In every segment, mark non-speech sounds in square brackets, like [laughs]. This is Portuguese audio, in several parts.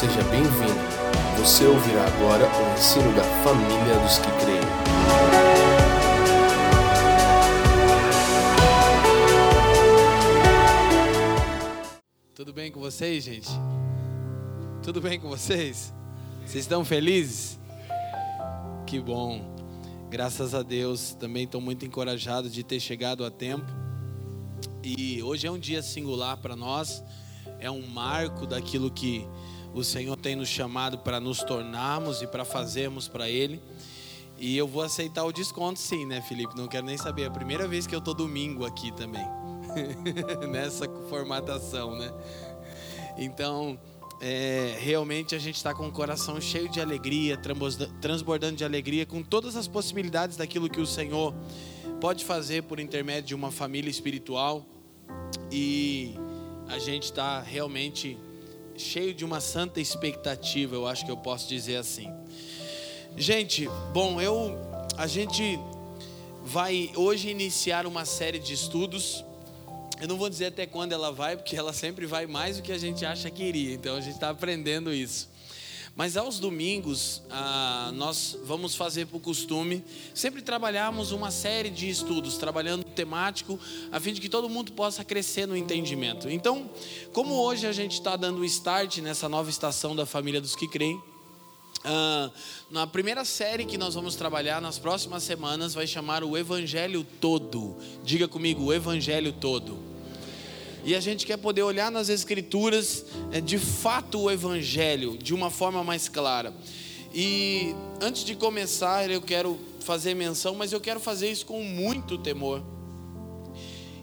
seja bem-vindo. Você ouvirá agora o ensino da família dos que creem. Tudo bem com vocês, gente? Tudo bem com vocês? Vocês estão felizes? Que bom. Graças a Deus, também estou muito encorajado de ter chegado a tempo. E hoje é um dia singular para nós, é um marco daquilo que o Senhor tem nos chamado para nos tornarmos e para fazermos para Ele. E eu vou aceitar o desconto sim, né, Felipe? Não quero nem saber. É a primeira vez que eu estou domingo aqui também. [laughs] Nessa formatação, né? Então, é, realmente a gente está com o coração cheio de alegria, transbordando de alegria, com todas as possibilidades daquilo que o Senhor pode fazer por intermédio de uma família espiritual. E a gente está realmente cheio de uma santa expectativa, eu acho que eu posso dizer assim. Gente, bom, eu a gente vai hoje iniciar uma série de estudos. Eu não vou dizer até quando ela vai, porque ela sempre vai mais do que a gente acha que iria. Então a gente está aprendendo isso. Mas aos domingos, ah, nós vamos fazer por costume sempre trabalharmos uma série de estudos, trabalhando temático, a fim de que todo mundo possa crescer no entendimento. Então, como hoje a gente está dando start nessa nova estação da família dos que creem, ah, na primeira série que nós vamos trabalhar nas próximas semanas vai chamar o Evangelho Todo. Diga comigo, o Evangelho Todo. E a gente quer poder olhar nas Escrituras é, de fato o Evangelho de uma forma mais clara. E antes de começar, eu quero fazer menção, mas eu quero fazer isso com muito temor.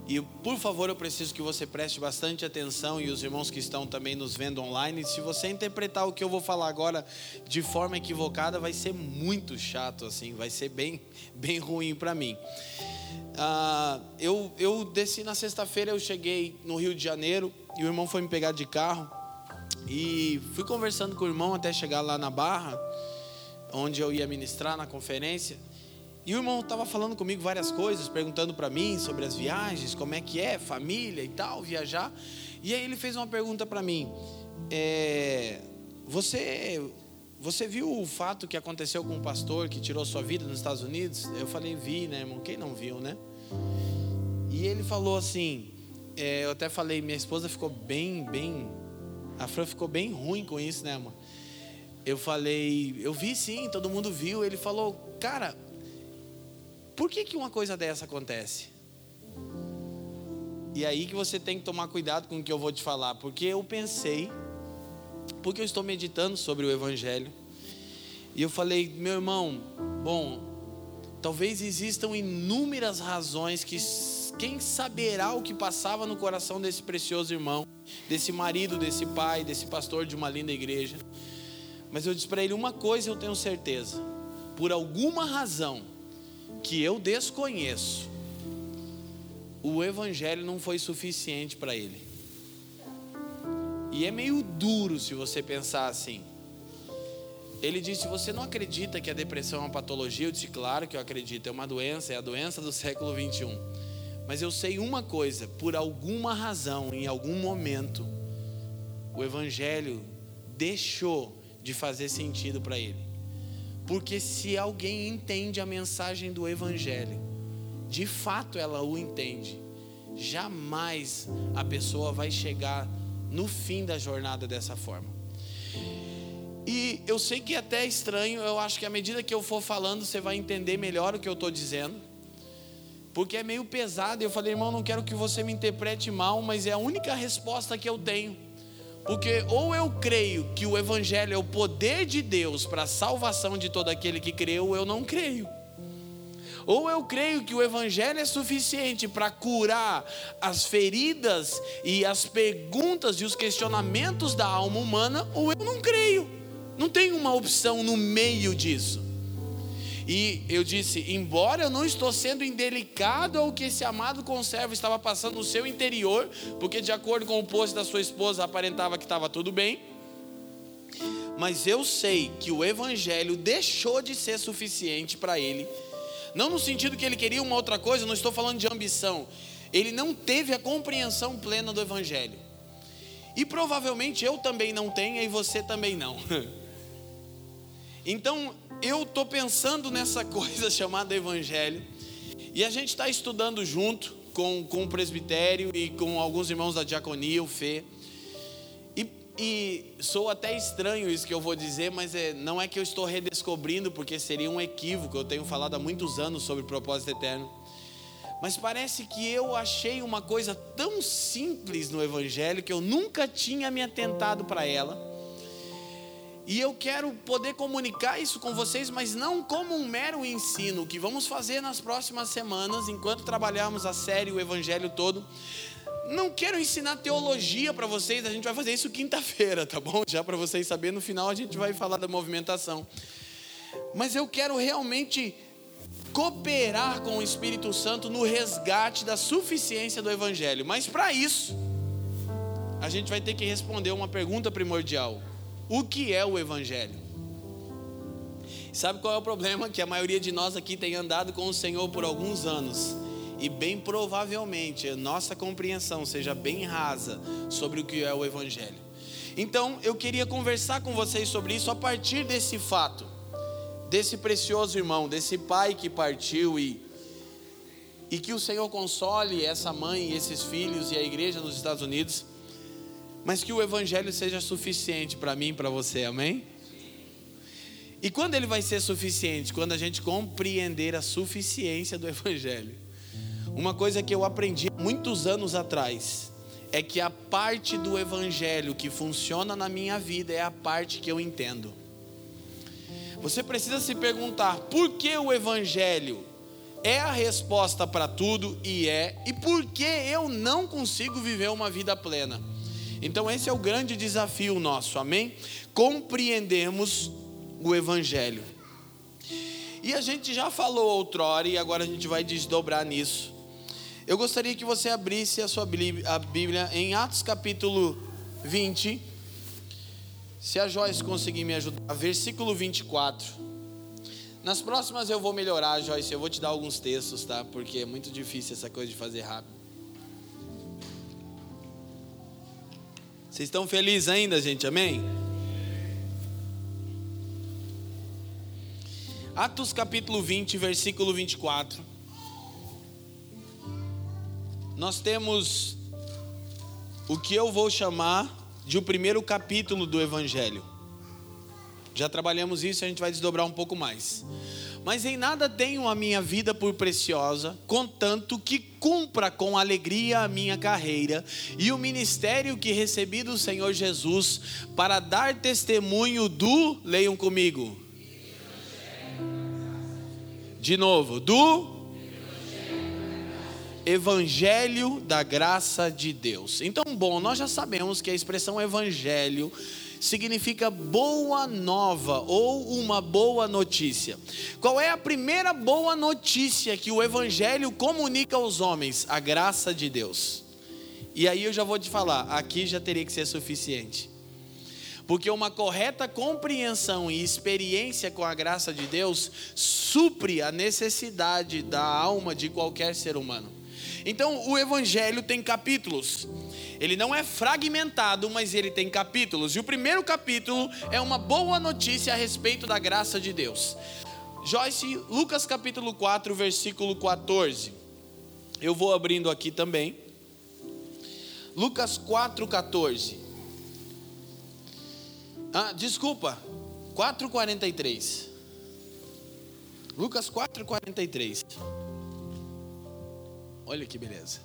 E por favor, eu preciso que você preste bastante atenção e os irmãos que estão também nos vendo online, se você interpretar o que eu vou falar agora de forma equivocada, vai ser muito chato assim, vai ser bem bem ruim para mim. Ah, eu, eu desci na sexta-feira, eu cheguei no Rio de Janeiro e o irmão foi me pegar de carro. E fui conversando com o irmão até chegar lá na Barra, onde eu ia ministrar na conferência. E o irmão estava falando comigo várias coisas, perguntando para mim sobre as viagens, como é que é, família e tal, viajar. E aí ele fez uma pergunta para mim: é, Você você viu o fato que aconteceu com um pastor que tirou sua vida nos Estados Unidos? Eu falei, vi, né, irmão? Quem não viu, né? E ele falou assim: é, eu até falei, minha esposa ficou bem, bem. A Fran ficou bem ruim com isso, né, irmão? Eu falei, eu vi sim, todo mundo viu. Ele falou, cara, por que, que uma coisa dessa acontece? E aí que você tem que tomar cuidado com o que eu vou te falar, porque eu pensei porque eu estou meditando sobre o Evangelho. E eu falei, meu irmão, bom, talvez existam inúmeras razões que quem saberá o que passava no coração desse precioso irmão, desse marido, desse pai, desse pastor de uma linda igreja. Mas eu disse para ele uma coisa, eu tenho certeza. Por alguma razão que eu desconheço, o evangelho não foi suficiente para ele. E é meio duro se você pensar assim. Ele disse: Você não acredita que a depressão é uma patologia? Eu disse: Claro que eu acredito, é uma doença, é a doença do século 21. Mas eu sei uma coisa: por alguma razão, em algum momento, o Evangelho deixou de fazer sentido para ele. Porque se alguém entende a mensagem do Evangelho, de fato ela o entende, jamais a pessoa vai chegar no fim da jornada dessa forma. E eu sei que é até estranho, eu acho que à medida que eu for falando, você vai entender melhor o que eu estou dizendo. Porque é meio pesado. Eu falei, irmão, não quero que você me interprete mal, mas é a única resposta que eu tenho. Porque ou eu creio que o Evangelho é o poder de Deus para a salvação de todo aquele que creu, ou eu não creio. Ou eu creio que o Evangelho é suficiente para curar as feridas e as perguntas e os questionamentos da alma humana, ou eu não creio. Não tem uma opção no meio disso. E eu disse: embora eu não estou sendo indelicado ao que esse amado conservo estava passando no seu interior, porque de acordo com o post da sua esposa aparentava que estava tudo bem, mas eu sei que o Evangelho deixou de ser suficiente para ele não no sentido que ele queria uma outra coisa, não estou falando de ambição. Ele não teve a compreensão plena do Evangelho. E provavelmente eu também não tenho e você também não. [laughs] Então, eu estou pensando nessa [laughs] coisa chamada Evangelho. E a gente está estudando junto com, com o presbitério e com alguns irmãos da diaconia, o Fê. E, sou até estranho isso que eu vou dizer, mas é, não é que eu estou redescobrindo, porque seria um equívoco. Eu tenho falado há muitos anos sobre propósito eterno. Mas parece que eu achei uma coisa tão simples no Evangelho que eu nunca tinha me atentado para ela. E eu quero poder comunicar isso com vocês, mas não como um mero ensino, que vamos fazer nas próximas semanas, enquanto trabalharmos a série, o Evangelho todo. Não quero ensinar teologia para vocês, a gente vai fazer isso quinta-feira, tá bom? Já para vocês saberem, no final a gente vai falar da movimentação. Mas eu quero realmente cooperar com o Espírito Santo no resgate da suficiência do Evangelho. Mas para isso, a gente vai ter que responder uma pergunta primordial: O que é o Evangelho? Sabe qual é o problema? Que a maioria de nós aqui tem andado com o Senhor por alguns anos. E bem provavelmente a nossa compreensão seja bem rasa sobre o que é o Evangelho. Então eu queria conversar com vocês sobre isso a partir desse fato desse precioso irmão, desse pai que partiu e e que o Senhor console essa mãe esses filhos e a igreja nos Estados Unidos, mas que o evangelho seja suficiente para mim e para você, amém? E quando ele vai ser suficiente? Quando a gente compreender a suficiência do evangelho. Uma coisa que eu aprendi muitos anos atrás é que a parte do evangelho que funciona na minha vida é a parte que eu entendo. Você precisa se perguntar por que o Evangelho é a resposta para tudo e é, e por que eu não consigo viver uma vida plena. Então, esse é o grande desafio nosso, amém? Compreendemos o Evangelho. E a gente já falou outrora e agora a gente vai desdobrar nisso. Eu gostaria que você abrisse a sua Bíblia em Atos capítulo 20. Se a Joyce conseguir me ajudar, versículo 24. Nas próximas eu vou melhorar, Joyce. Eu vou te dar alguns textos, tá? Porque é muito difícil essa coisa de fazer rápido. Vocês estão felizes ainda, gente? Amém? Atos capítulo 20, versículo 24. Nós temos o que eu vou chamar de o primeiro capítulo do Evangelho. Já trabalhamos isso, a gente vai desdobrar um pouco mais. Mas em nada tenho a minha vida por preciosa, contanto que cumpra com alegria a minha carreira e o ministério que recebi do Senhor Jesus para dar testemunho do, leiam comigo. De novo, do Evangelho da graça de Deus. Então, bom, nós já sabemos que a expressão evangelho significa boa nova ou uma boa notícia. Qual é a primeira boa notícia que o evangelho comunica aos homens? A graça de Deus. E aí eu já vou te falar, aqui já teria que ser suficiente. Porque uma correta compreensão e experiência com a graça de Deus supre a necessidade da alma de qualquer ser humano. Então, o evangelho tem capítulos. Ele não é fragmentado, mas ele tem capítulos. E o primeiro capítulo é uma boa notícia a respeito da graça de Deus. Joyce, Lucas capítulo 4, versículo 14. Eu vou abrindo aqui também. Lucas 4, 14. Ah, desculpa, 4,43. Lucas 4, 43. Olha que beleza.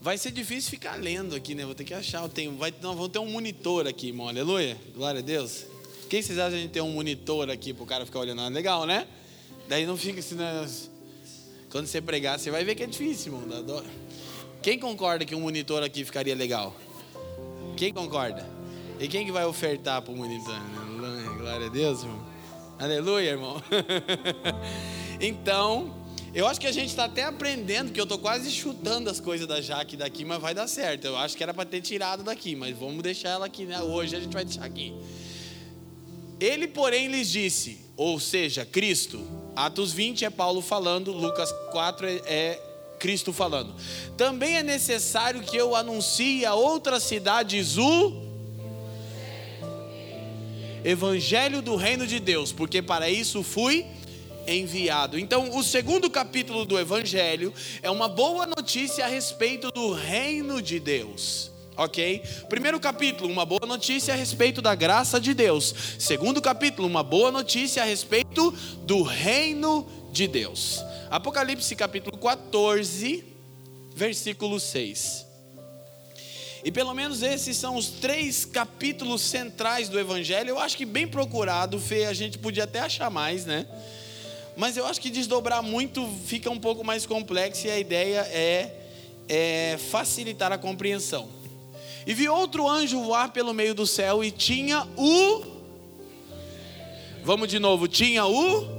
Vai ser difícil ficar lendo aqui, né? Vou ter que achar. Eu tenho, vai, não, vamos ter um monitor aqui, irmão. Aleluia. Glória a Deus. Quem vocês acham a gente ter um monitor aqui para o cara ficar olhando? Legal, né? Daí não fica assim. Né? Quando você pregar, você vai ver que é difícil, irmão. Quem concorda que um monitor aqui ficaria legal? Quem concorda? E quem que vai ofertar para o monitor? Glória a Deus, irmão. Aleluia, irmão. [laughs] então, eu acho que a gente está até aprendendo, que eu estou quase chutando as coisas da Jaque daqui, mas vai dar certo. Eu acho que era para ter tirado daqui, mas vamos deixar ela aqui, né? Hoje a gente vai deixar aqui. Ele, porém, lhes disse, ou seja, Cristo. Atos 20 é Paulo falando, Lucas 4 é, é Cristo falando. Também é necessário que eu anuncie a outras cidades o evangelho do reino de Deus, porque para isso fui enviado. Então, o segundo capítulo do evangelho é uma boa notícia a respeito do reino de Deus. Ok? Primeiro capítulo, uma boa notícia a respeito da graça de Deus. Segundo capítulo, uma boa notícia a respeito do reino de Deus. Apocalipse capítulo 14, versículo 6. E pelo menos esses são os três capítulos centrais do Evangelho. Eu acho que bem procurado, Fê, a gente podia até achar mais, né? Mas eu acho que desdobrar muito fica um pouco mais complexo e a ideia é, é facilitar a compreensão. E vi outro anjo voar pelo meio do céu e tinha o. Vamos de novo, tinha o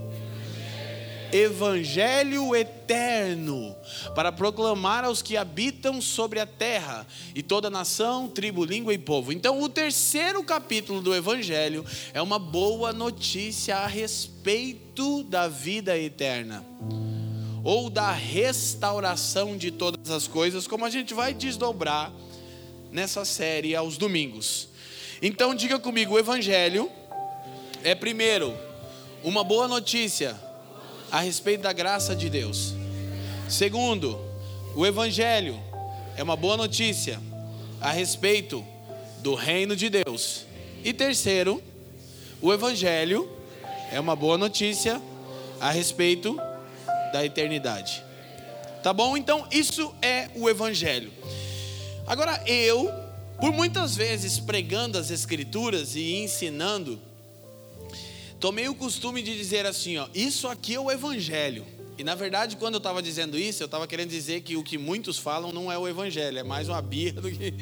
evangelho eterno, para proclamar aos que habitam sobre a terra, e toda nação, tribo, língua e povo. Então, o terceiro capítulo do evangelho é uma boa notícia a respeito da vida eterna. Ou da restauração de todas as coisas, como a gente vai desdobrar nessa série aos domingos. Então, diga comigo: o Evangelho é, primeiro, uma boa notícia a respeito da graça de Deus. Segundo, o Evangelho é uma boa notícia a respeito do reino de Deus. E terceiro, o Evangelho é uma boa notícia a respeito da eternidade. Tá bom? Então, isso é o Evangelho. Agora, eu, por muitas vezes pregando as Escrituras e ensinando, tomei o costume de dizer assim, ó, isso aqui é o evangelho. E na verdade, quando eu estava dizendo isso, eu estava querendo dizer que o que muitos falam não é o evangelho, é mais uma birra do que.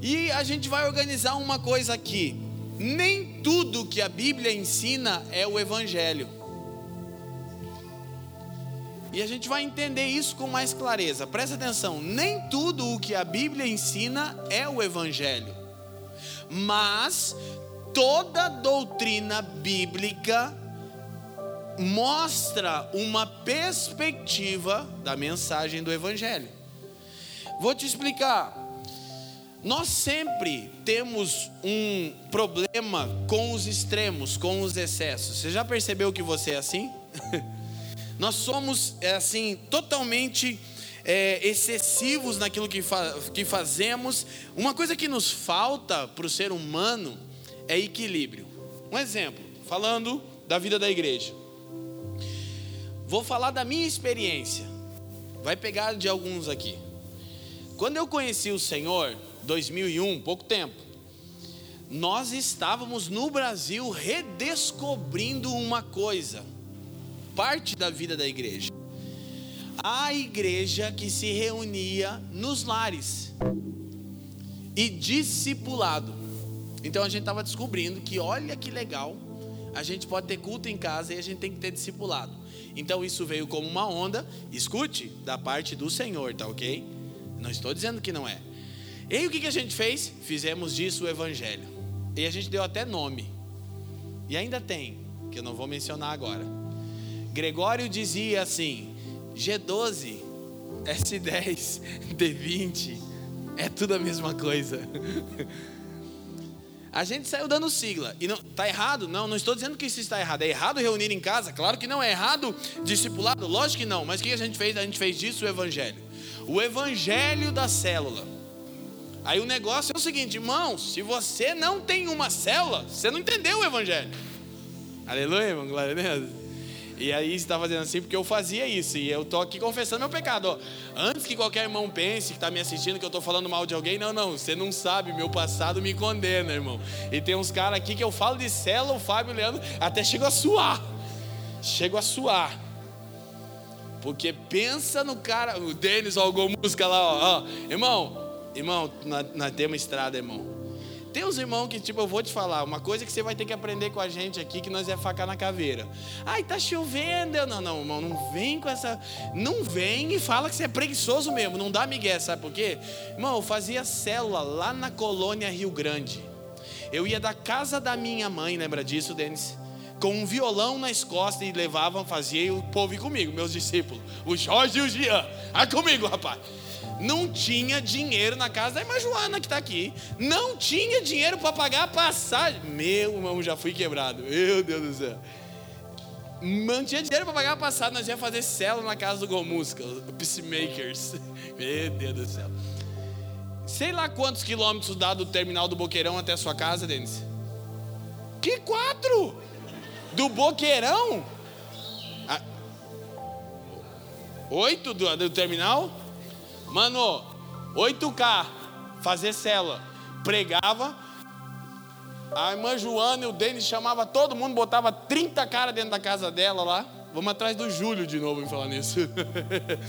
E a gente vai organizar uma coisa aqui. Nem tudo que a Bíblia ensina é o evangelho. E a gente vai entender isso com mais clareza. Presta atenção, nem tudo o que a Bíblia ensina é o evangelho. Mas toda doutrina bíblica mostra uma perspectiva da mensagem do Evangelho. Vou te explicar. Nós sempre temos um problema com os extremos, com os excessos. Você já percebeu que você é assim? [laughs] Nós somos, é assim, totalmente é, excessivos naquilo que, fa que fazemos. Uma coisa que nos falta para o ser humano é equilíbrio. Um exemplo, falando da vida da igreja. Vou falar da minha experiência. Vai pegar de alguns aqui. Quando eu conheci o Senhor, 2001, pouco tempo, nós estávamos no Brasil redescobrindo uma coisa, parte da vida da igreja. A igreja que se reunia nos lares e discipulado. Então a gente estava descobrindo que, olha que legal, a gente pode ter culto em casa e a gente tem que ter discipulado. Então isso veio como uma onda, escute, da parte do Senhor, tá ok? Não estou dizendo que não é. E aí o que, que a gente fez? Fizemos disso o Evangelho. E a gente deu até nome. E ainda tem, que eu não vou mencionar agora. Gregório dizia assim: G12, S10, D20, é tudo a mesma coisa. [laughs] A gente saiu dando sigla. E não está errado? Não, não estou dizendo que isso está errado. É errado reunir em casa? Claro que não. É errado discipulado? Lógico que não. Mas o que a gente fez? A gente fez disso o evangelho. O evangelho da célula. Aí o negócio é o seguinte, irmãos, se você não tem uma célula, você não entendeu o evangelho. Aleluia, irmão, glória a Deus. E aí está fazendo assim porque eu fazia isso. E eu estou aqui confessando meu pecado. Ó. Antes que qualquer irmão pense que está me assistindo que eu estou falando mal de alguém, não, não. Você não sabe, meu passado me condena, irmão. E tem uns caras aqui que eu falo de cela, o Fábio o Leandro, até chego a suar. Chego a suar. Porque pensa no cara, o Denis, ó, música lá, ó, ó. Irmão, irmão, nós temos estrada, irmão. Tem uns irmãos que, tipo, eu vou te falar, uma coisa que você vai ter que aprender com a gente aqui, que nós é faca na caveira. Ai, tá chovendo. Não, não, irmão, não vem com essa. Não vem e fala que você é preguiçoso mesmo. Não dá migué, sabe por quê? Irmão, eu fazia célula lá na colônia Rio Grande. Eu ia da casa da minha mãe, lembra disso, Denis? com um violão nas costas e levavam, fazia o povo comigo, meus discípulos, o Jorge e o Jean. Ah, comigo, rapaz. Não tinha dinheiro na casa da irmã Joana que está aqui. Não tinha dinheiro para pagar a passagem. Meu irmão, já fui quebrado. Meu Deus do céu. Não tinha dinheiro para pagar a passagem. Nós íamos fazer célula na casa do Go Música, Peacemakers. Meu Deus do céu. Sei lá quantos quilômetros dá do terminal do Boqueirão até a sua casa, Denis? Que quatro? Do Boqueirão? Ah, oito do, do terminal? Mano, 8K, fazer cela. Pregava. A irmã Joana e o Denis chamava todo mundo, botava 30 caras dentro da casa dela lá. Vamos atrás do Júlio de novo em falar nisso.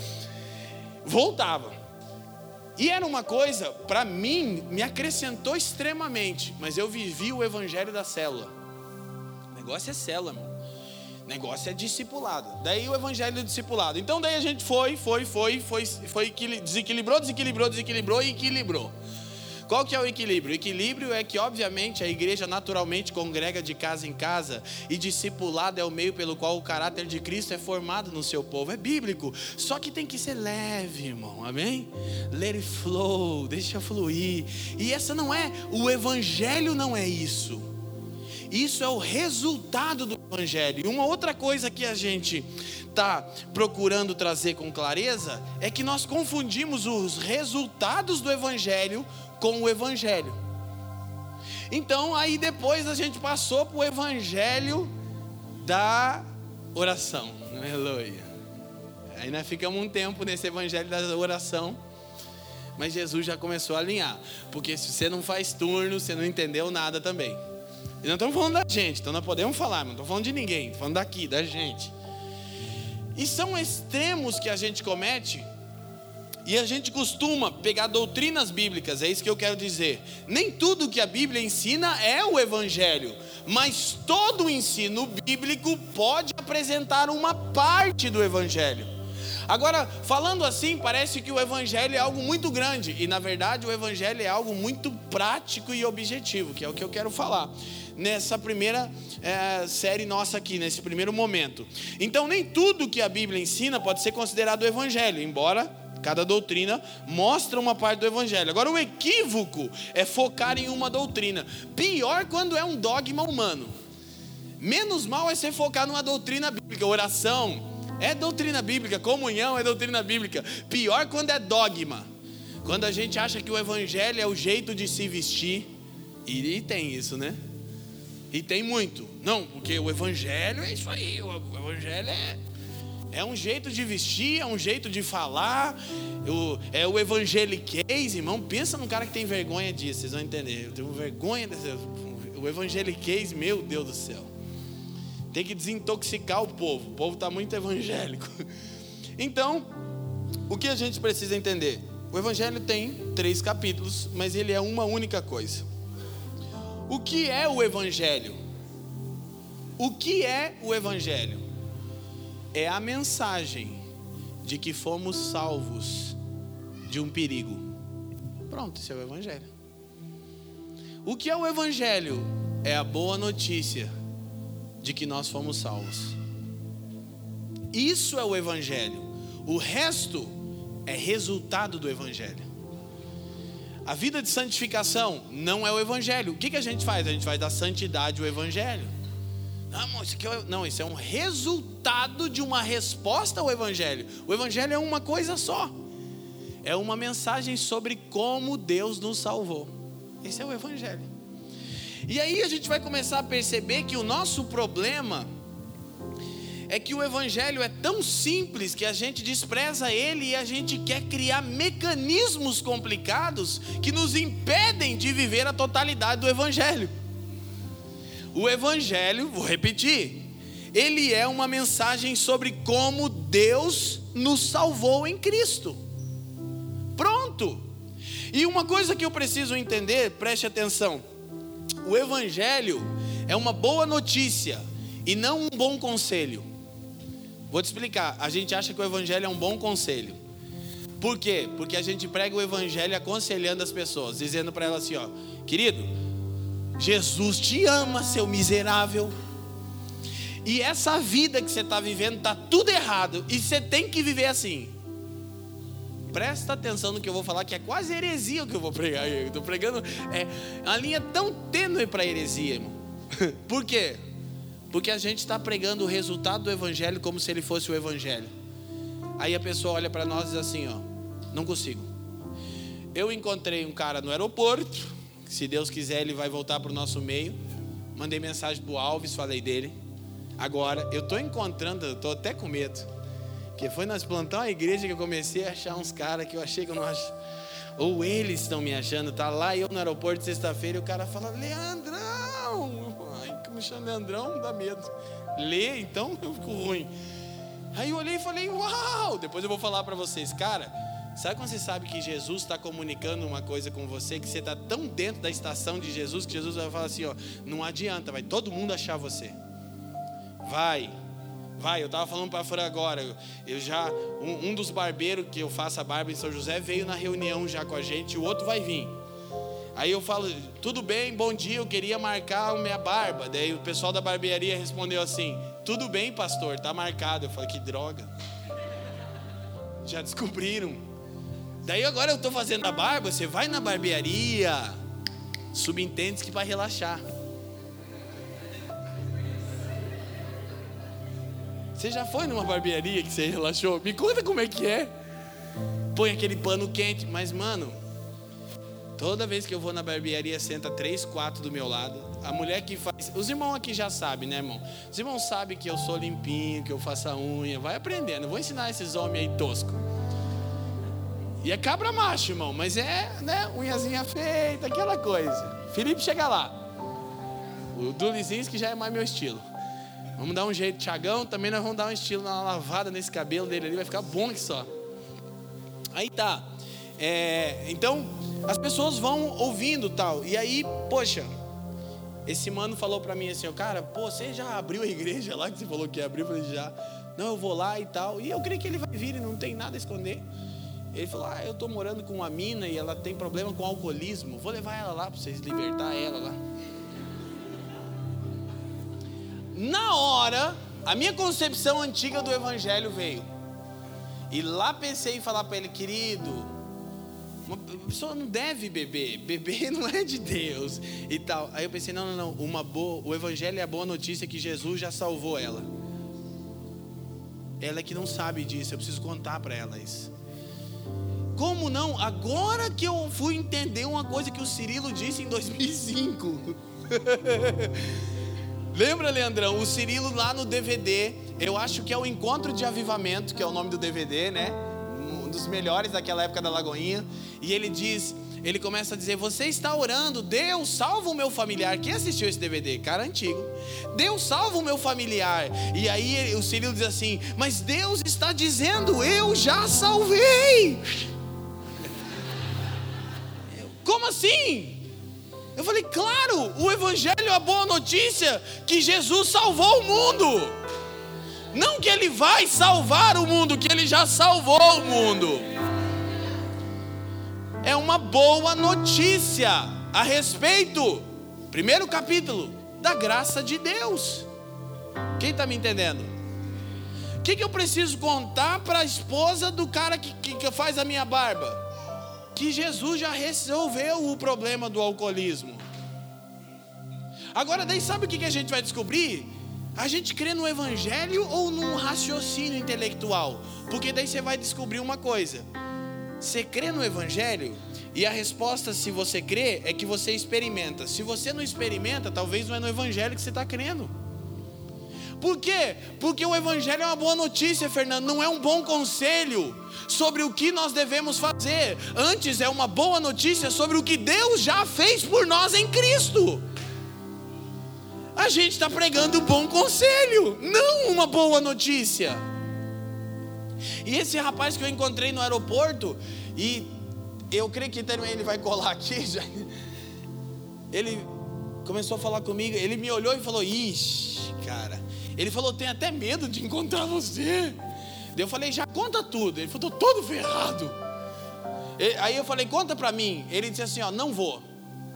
[laughs] Voltava. E era uma coisa, para mim, me acrescentou extremamente. Mas eu vivi o evangelho da célula. O negócio é célula, mano negócio é discipulado. Daí o evangelho do discipulado. Então daí a gente foi, foi, foi, foi, foi, desequilibrou, desequilibrou, desequilibrou e equilibrou. Qual que é o equilíbrio? O equilíbrio é que, obviamente, a igreja naturalmente congrega de casa em casa e discipulado é o meio pelo qual o caráter de Cristo é formado no seu povo. É bíblico. Só que tem que ser leve, irmão. Amém? Let it flow, deixa fluir. E essa não é, o evangelho não é isso. Isso é o resultado do Evangelho. E uma outra coisa que a gente está procurando trazer com clareza é que nós confundimos os resultados do Evangelho com o Evangelho. Então, aí depois a gente passou para o Evangelho da oração. Aleluia. Aí nós ficamos um tempo nesse Evangelho da oração. Mas Jesus já começou a alinhar. Porque se você não faz turno, você não entendeu nada também. E não estamos falando da gente, então nós podemos falar, não estamos falando de ninguém, estamos falando daqui, da gente. E são extremos que a gente comete, e a gente costuma pegar doutrinas bíblicas, é isso que eu quero dizer. Nem tudo que a Bíblia ensina é o Evangelho, mas todo o ensino bíblico pode apresentar uma parte do Evangelho. Agora, falando assim, parece que o Evangelho é algo muito grande, e na verdade o Evangelho é algo muito prático e objetivo, que é o que eu quero falar nessa primeira é, série nossa aqui, nesse primeiro momento. Então, nem tudo que a Bíblia ensina pode ser considerado Evangelho, embora cada doutrina mostra uma parte do Evangelho. Agora, o equívoco é focar em uma doutrina. Pior quando é um dogma humano. Menos mal é você focar numa doutrina bíblica, oração. É doutrina bíblica, comunhão é doutrina bíblica. Pior quando é dogma. Quando a gente acha que o evangelho é o jeito de se vestir. E tem isso, né? E tem muito. Não, porque o evangelho é isso aí. O evangelho é, é um jeito de vestir, é um jeito de falar. É o evangeliquez, irmão. Pensa num cara que tem vergonha disso, vocês vão entender. Eu tenho vergonha desse. O evangeliquez, meu Deus do céu. Tem que desintoxicar o povo. O povo está muito evangélico. [laughs] Então, o que a gente precisa entender? O evangelho tem três capítulos, mas ele é uma única coisa. O que é o Evangelho? O que é o Evangelho? É a mensagem de que fomos salvos de um perigo. Pronto, esse é o Evangelho. O que é o Evangelho? É a boa notícia de que nós fomos salvos. Isso é o Evangelho. O resto é resultado do Evangelho. A vida de santificação não é o evangelho. O que, que a gente faz? A gente faz da santidade o evangelho. Não, isso, aqui é, não, isso é um resultado de uma resposta ao evangelho. O evangelho é uma coisa só. É uma mensagem sobre como Deus nos salvou. Esse é o evangelho. E aí a gente vai começar a perceber que o nosso problema é que o evangelho é tão simples que a gente despreza ele e a gente quer criar mecanismos complicados que nos impedem de viver a totalidade do evangelho. O evangelho, vou repetir, ele é uma mensagem sobre como Deus nos salvou em Cristo. Pronto. E uma coisa que eu preciso entender, preste atenção. O evangelho é uma boa notícia e não um bom conselho. Vou te explicar. A gente acha que o evangelho é um bom conselho. Por quê? Porque a gente prega o evangelho aconselhando as pessoas, dizendo para elas assim, ó, querido, Jesus te ama, seu miserável. E essa vida que você está vivendo está tudo errado. E você tem que viver assim. Presta atenção no que eu vou falar, que é quase heresia o que eu vou pregar. Eu estou pregando é uma linha tão tênue para heresia, irmão. [laughs] Por quê? Porque a gente está pregando o resultado do evangelho como se ele fosse o evangelho. Aí a pessoa olha para nós e diz assim, ó, não consigo. Eu encontrei um cara no aeroporto, se Deus quiser ele vai voltar para o nosso meio. Mandei mensagem para o Alves, falei dele. Agora, eu estou encontrando, estou até com medo. Porque foi nós plantar uma igreja que eu comecei a achar uns caras que eu achei que eu não acho. Ou eles estão me achando, tá lá eu no aeroporto sexta-feira e o cara fala, Leandrão! Ai, que me chama Leandrão, dá medo. Lê, então eu fico ruim. Aí eu olhei e falei, uau! Depois eu vou falar para vocês, cara. Sabe quando você sabe que Jesus está comunicando uma coisa com você, que você está tão dentro da estação de Jesus, que Jesus vai falar assim: ó, não adianta, vai todo mundo achar você. Vai, vai. Eu estava falando para fora agora. Eu já um, um, dos barbeiros que eu faço a barba em São José veio na reunião já com a gente. O outro vai vir. Aí eu falo, tudo bem, bom dia, eu queria marcar a minha barba. Daí o pessoal da barbearia respondeu assim: tudo bem, pastor, tá marcado. Eu falei, que droga. Já descobriram. Daí agora eu estou fazendo a barba, você vai na barbearia, subentende que vai relaxar. Você já foi numa barbearia que você relaxou? Me conta como é que é. Põe aquele pano quente, mas mano, toda vez que eu vou na barbearia senta três, quatro do meu lado. A mulher que faz, os irmãos aqui já sabem, né, irmão? Os irmãos sabem que eu sou limpinho, que eu faço a unha. Vai aprendendo. Vou ensinar esses homens aí tosco. E é cabra macho, irmão, mas é, né, unhazinha feita, aquela coisa. Felipe chega lá. O que já é mais meu estilo. Vamos dar um jeito, Tiagão, também nós vamos dar um estilo, uma lavada nesse cabelo dele ali, vai ficar bom que só. Aí tá. É, então, as pessoas vão ouvindo tal. E aí, poxa, esse mano falou para mim assim, cara, pô, você já abriu a igreja lá que você falou que ia abrir? Eu falei, já. Não, eu vou lá e tal. E eu creio que ele vai vir e não tem nada a esconder. Ele falou: Ah, eu estou morando com uma mina e ela tem problema com alcoolismo. Vou levar ela lá para vocês libertar ela lá. Na hora, a minha concepção antiga do evangelho veio. E lá pensei em falar para ele, querido, uma pessoa não deve beber, beber [laughs] não é de Deus e tal. Aí eu pensei, não, não, não, uma boa, o evangelho é a boa notícia que Jesus já salvou ela. Ela é que não sabe disso, eu preciso contar para ela isso. Como não? Agora que eu fui entender uma coisa que o Cirilo disse em 2005. [laughs] Lembra, Leandrão? O Cirilo lá no DVD, eu acho que é o Encontro de Avivamento, que é o nome do DVD, né? Um dos melhores daquela época da Lagoinha. E ele diz, ele começa a dizer: Você está orando, Deus salva o meu familiar. Quem assistiu esse DVD? Cara antigo. Deus salva o meu familiar. E aí o Cirilo diz assim: Mas Deus está dizendo: Eu já salvei. Como assim? Eu falei, claro, o Evangelho é a boa notícia que Jesus salvou o mundo. Não que ele vai salvar o mundo, que ele já salvou o mundo. É uma boa notícia a respeito, primeiro capítulo, da graça de Deus. Quem está me entendendo? O que, que eu preciso contar para a esposa do cara que, que, que faz a minha barba? Que Jesus já resolveu o problema do alcoolismo. Agora, daí sabe o que a gente vai descobrir? A gente crê no evangelho ou num raciocínio intelectual? Porque daí você vai descobrir uma coisa. Você crê no evangelho e a resposta, se você crê, é que você experimenta. Se você não experimenta, talvez não é no evangelho que você está crendo. Por quê? Porque o Evangelho é uma boa notícia, Fernando, não é um bom conselho sobre o que nós devemos fazer. Antes é uma boa notícia sobre o que Deus já fez por nós em Cristo. A gente está pregando um bom conselho, não uma boa notícia. E esse rapaz que eu encontrei no aeroporto, e eu creio que também ele vai colar aqui, [laughs] já, ele começou a falar comigo, ele me olhou e falou: Ixi, cara, ele falou: tem até medo de encontrar você. Eu falei: já conta tudo. Ele falou: tô todo ferrado. Aí eu falei: conta para mim. Ele disse assim: ó, não vou.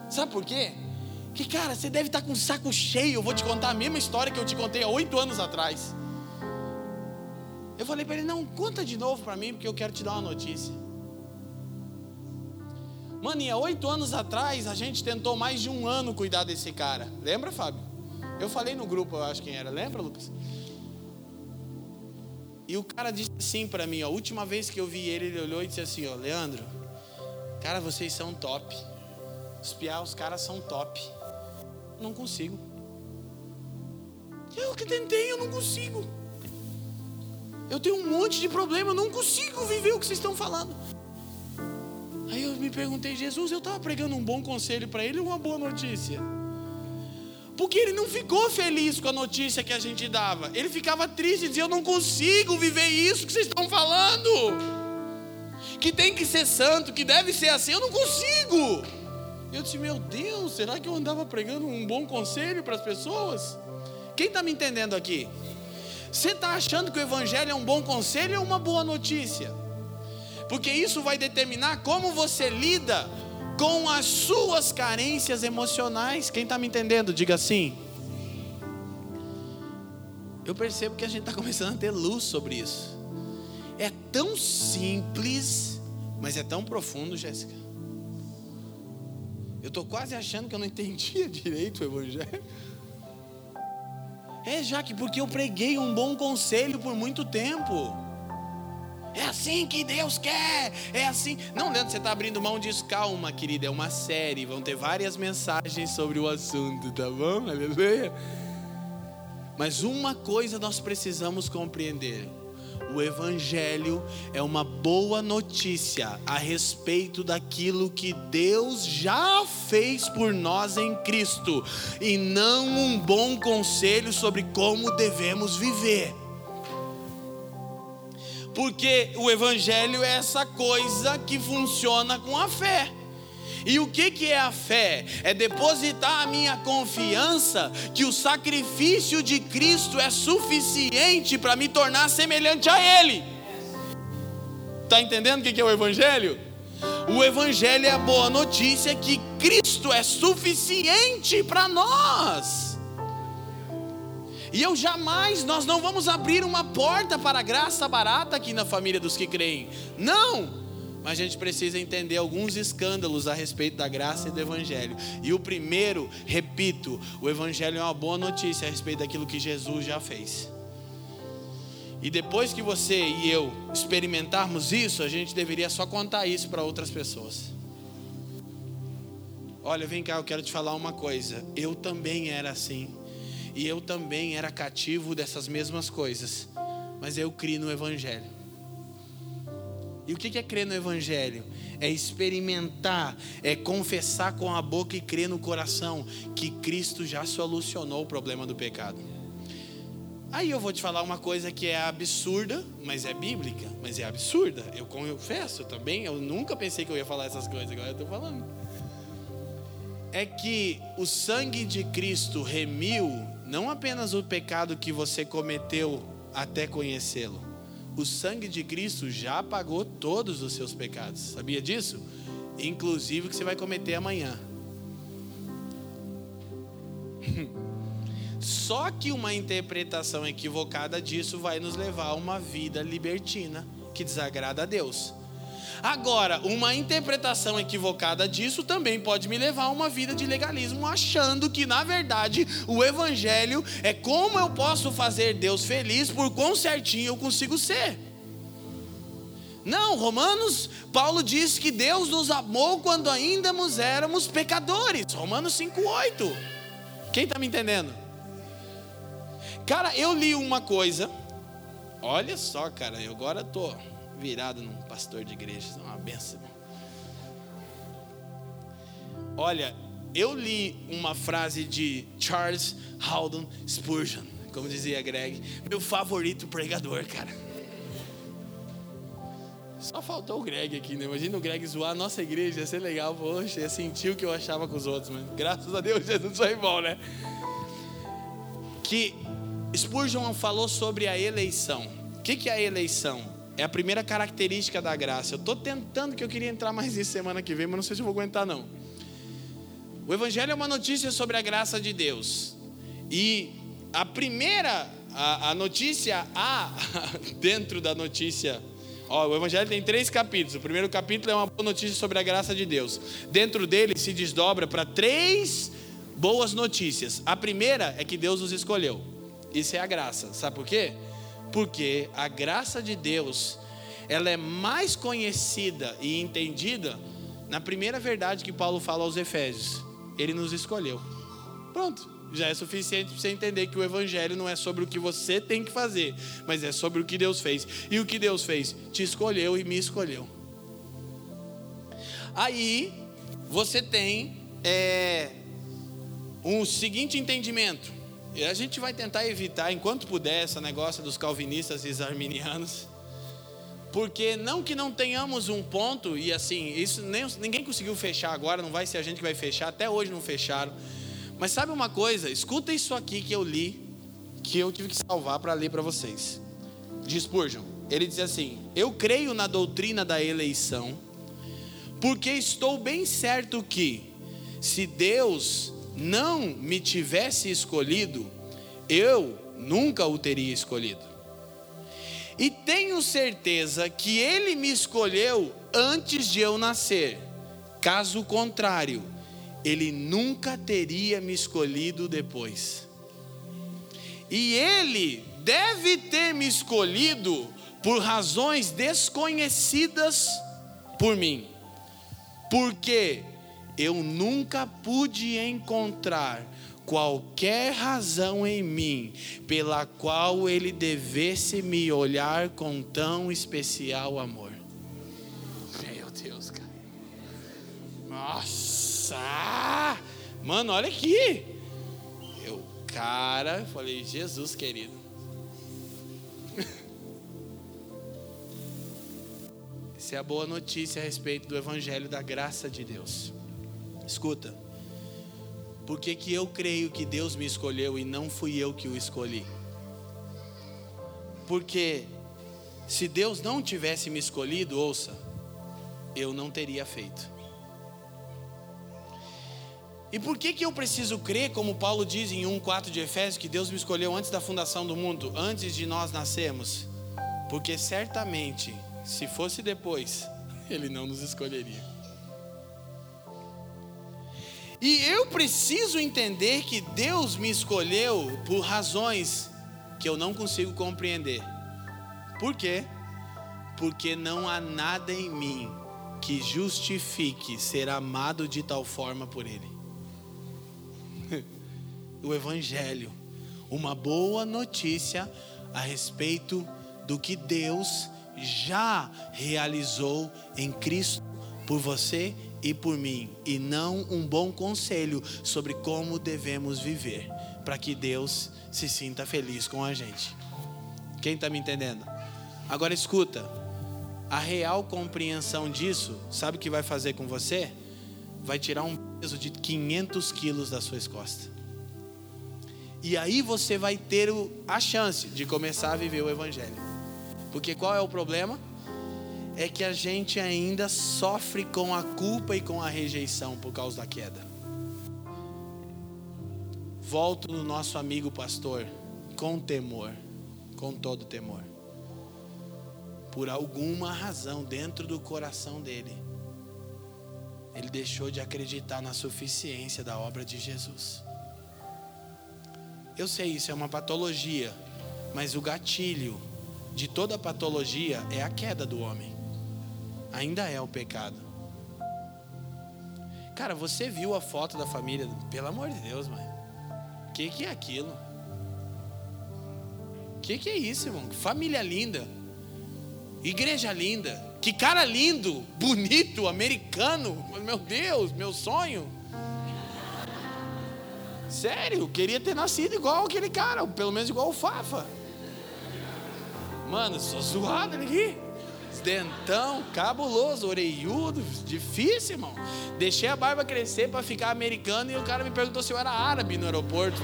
Sabe por quê? Que cara, você deve estar com o saco cheio. Eu vou te contar a mesma história que eu te contei há oito anos atrás. Eu falei para ele: Não, conta de novo para mim, porque eu quero te dar uma notícia. Mano, e há oito anos atrás a gente tentou mais de um ano cuidar desse cara. Lembra, Fábio? Eu falei no grupo, eu acho quem era. Lembra, Lucas? E o cara disse assim para mim: A última vez que eu vi ele, ele olhou e disse assim: Ó, Leandro, cara, vocês são top. Espiar, os caras são top. Não consigo. Eu que tentei, eu não consigo. Eu tenho um monte de problema, eu não consigo viver o que vocês estão falando. Aí eu me perguntei, Jesus, eu estava pregando um bom conselho para ele ou uma boa notícia? Porque ele não ficou feliz com a notícia que a gente dava. Ele ficava triste e dizia: Eu não consigo viver isso que vocês estão falando. Que tem que ser santo, que deve ser assim. Eu não consigo. Eu disse: Meu Deus, será que eu andava pregando um bom conselho para as pessoas? Quem está me entendendo aqui? Você está achando que o Evangelho é um bom conselho ou uma boa notícia? Porque isso vai determinar como você lida com as suas carências emocionais. Quem está me entendendo, diga assim. Eu percebo que a gente está começando a ter luz sobre isso. É tão simples, mas é tão profundo, Jéssica. Eu estou quase achando que eu não entendia [laughs] direito o Evangelho. É, Jaque, porque eu preguei um bom conselho por muito tempo. É assim que Deus quer, é assim. Não, Leandro, você está abrindo mão disso. Calma, querida, é uma série. Vão ter várias mensagens sobre o assunto, tá bom? Aleluia. Mas uma coisa nós precisamos compreender: o Evangelho é uma boa notícia a respeito daquilo que Deus já fez por nós em Cristo, e não um bom conselho sobre como devemos viver. Porque o Evangelho é essa coisa que funciona com a fé. E o que, que é a fé? É depositar a minha confiança que o sacrifício de Cristo é suficiente para me tornar semelhante a Ele. Está entendendo o que, que é o Evangelho? O Evangelho é a boa notícia que Cristo é suficiente para nós. E eu jamais, nós não vamos abrir uma porta para a graça barata aqui na família dos que creem. Não! Mas a gente precisa entender alguns escândalos a respeito da graça e do Evangelho. E o primeiro, repito, o Evangelho é uma boa notícia a respeito daquilo que Jesus já fez. E depois que você e eu experimentarmos isso, a gente deveria só contar isso para outras pessoas. Olha, vem cá, eu quero te falar uma coisa. Eu também era assim. E eu também era cativo dessas mesmas coisas. Mas eu criei no Evangelho. E o que é crer no Evangelho? É experimentar, é confessar com a boca e crer no coração que Cristo já solucionou o problema do pecado. Aí eu vou te falar uma coisa que é absurda, mas é bíblica, mas é absurda. Eu confesso também, eu nunca pensei que eu ia falar essas coisas, agora eu estou falando. É que o sangue de Cristo remiu não apenas o pecado que você cometeu até conhecê-lo, o sangue de Cristo já pagou todos os seus pecados. Sabia disso? Inclusive o que você vai cometer amanhã. [laughs] Só que uma interpretação equivocada disso vai nos levar a uma vida libertina que desagrada a Deus. Agora, uma interpretação equivocada disso também pode me levar a uma vida de legalismo, achando que na verdade o evangelho é como eu posso fazer Deus feliz por quão certinho eu consigo ser. Não, Romanos, Paulo diz que Deus nos amou quando ainda éramos pecadores. Romanos 5,8. Quem está me entendendo? Cara, eu li uma coisa. Olha só, cara, eu agora estou virado num pastor de igreja, é uma benção. Olha, eu li uma frase de Charles Haldon Spurgeon, como dizia Greg, meu favorito pregador, cara. Só faltou o Greg aqui, né? Imagina o Greg zoar a nossa igreja, ia ser legal, poxa, ia sentir o que eu achava com os outros, mas graças a Deus Jesus foi bom, né? Que Spurgeon falou sobre a eleição. O que, que é a eleição? É a primeira característica da graça. Eu estou tentando que eu queria entrar mais nisso semana que vem, mas não sei se eu vou aguentar não. O Evangelho é uma notícia sobre a graça de Deus. E a primeira, a, a notícia A, [laughs] dentro da notícia. Ó, o Evangelho tem três capítulos. O primeiro capítulo é uma boa notícia sobre a graça de Deus. Dentro dele se desdobra para três boas notícias. A primeira é que Deus nos escolheu. Isso é a graça. Sabe por quê? Porque a graça de Deus, ela é mais conhecida e entendida na primeira verdade que Paulo fala aos Efésios. Ele nos escolheu. Pronto. Já é suficiente para você entender que o Evangelho não é sobre o que você tem que fazer, mas é sobre o que Deus fez. E o que Deus fez? Te escolheu e me escolheu. Aí você tem é, um seguinte entendimento. E a gente vai tentar evitar, enquanto puder, esse negócio dos calvinistas e arminianos. Porque não que não tenhamos um ponto, e assim, isso nem, ninguém conseguiu fechar agora, não vai ser a gente que vai fechar, até hoje não fecharam. Mas sabe uma coisa? Escuta isso aqui que eu li, que eu tive que salvar para ler para vocês. De Spurgeon. Ele diz assim: Eu creio na doutrina da eleição, porque estou bem certo que, se Deus não me tivesse escolhido, eu nunca o teria escolhido. E tenho certeza que Ele me escolheu antes de eu nascer. Caso contrário, Ele nunca teria me escolhido depois. E Ele deve ter me escolhido por razões desconhecidas por mim. Porque eu nunca pude encontrar qualquer razão em mim pela qual ele devesse me olhar com tão especial amor. Meu Deus, cara. Nossa! Mano, olha aqui. Eu, cara, falei, Jesus querido. [laughs] Essa é a boa notícia a respeito do Evangelho da graça de Deus. Escuta. Por que, que eu creio que Deus me escolheu e não fui eu que o escolhi? Porque se Deus não tivesse me escolhido, ouça, eu não teria feito. E por que, que eu preciso crer, como Paulo diz em 1,4 de Efésios, que Deus me escolheu antes da fundação do mundo, antes de nós nascermos? Porque certamente, se fosse depois, [laughs] Ele não nos escolheria. E eu preciso entender que Deus me escolheu por razões que eu não consigo compreender. Por quê? Porque não há nada em mim que justifique ser amado de tal forma por Ele. [laughs] o Evangelho, uma boa notícia a respeito do que Deus já realizou em Cristo por você e por mim, e não um bom conselho sobre como devemos viver, para que Deus se sinta feliz com a gente. Quem está me entendendo? Agora escuta, a real compreensão disso, sabe o que vai fazer com você? Vai tirar um peso de 500 quilos das suas costas. E aí você vai ter a chance de começar a viver o Evangelho. Porque qual é o problema? É que a gente ainda sofre com a culpa e com a rejeição por causa da queda. Volto no nosso amigo pastor com temor, com todo temor. Por alguma razão dentro do coração dele, ele deixou de acreditar na suficiência da obra de Jesus. Eu sei, isso é uma patologia, mas o gatilho de toda patologia é a queda do homem ainda é o pecado. Cara, você viu a foto da família? Pelo amor de Deus, mãe. O que, que é aquilo? O que, que é isso, irmão? Família linda. Igreja linda. Que cara lindo, bonito, americano. Meu Deus, meu sonho. Sério, queria ter nascido igual aquele cara, pelo menos igual o Fafa. Mano, sou zoado aqui dentão, cabuloso, oreiudo, difícil, irmão. Deixei a barba crescer para ficar americano e o cara me perguntou se eu era árabe no aeroporto.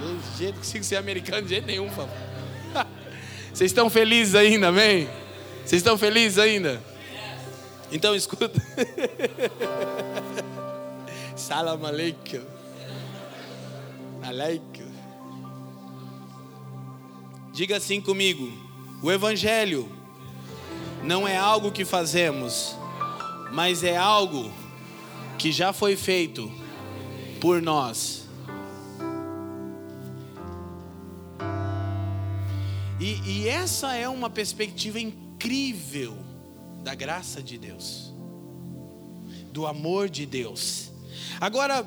Do jeito que consigo ser americano de jeito nenhum, favor. [laughs] Vocês estão felizes ainda, amém? Vocês estão felizes ainda? Então escuta. [laughs] Salam aleikum. Aleikum. Diga assim comigo: o Evangelho não é algo que fazemos, mas é algo que já foi feito por nós. E, e, essa é uma perspectiva incrível da graça de Deus, do amor de Deus. Agora,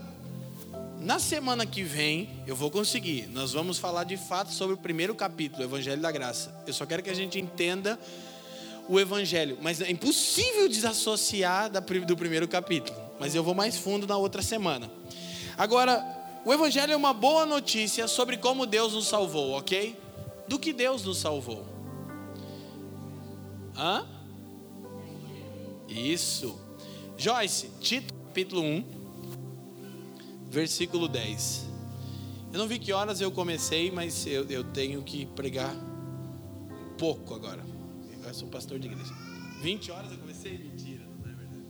na semana que vem, eu vou conseguir. Nós vamos falar de fato sobre o primeiro capítulo, o Evangelho da Graça. Eu só quero que a gente entenda o Evangelho, mas é impossível desassociar do primeiro capítulo. Mas eu vou mais fundo na outra semana. Agora, o Evangelho é uma boa notícia sobre como Deus nos salvou, ok? Do que Deus nos salvou. Hã? Isso. Joyce, Tito capítulo 1 versículo 10. Eu não vi que horas eu comecei, mas eu, eu tenho que pregar pouco agora. Eu sou pastor de igreja. 20 horas eu comecei? Mentira, não é verdade.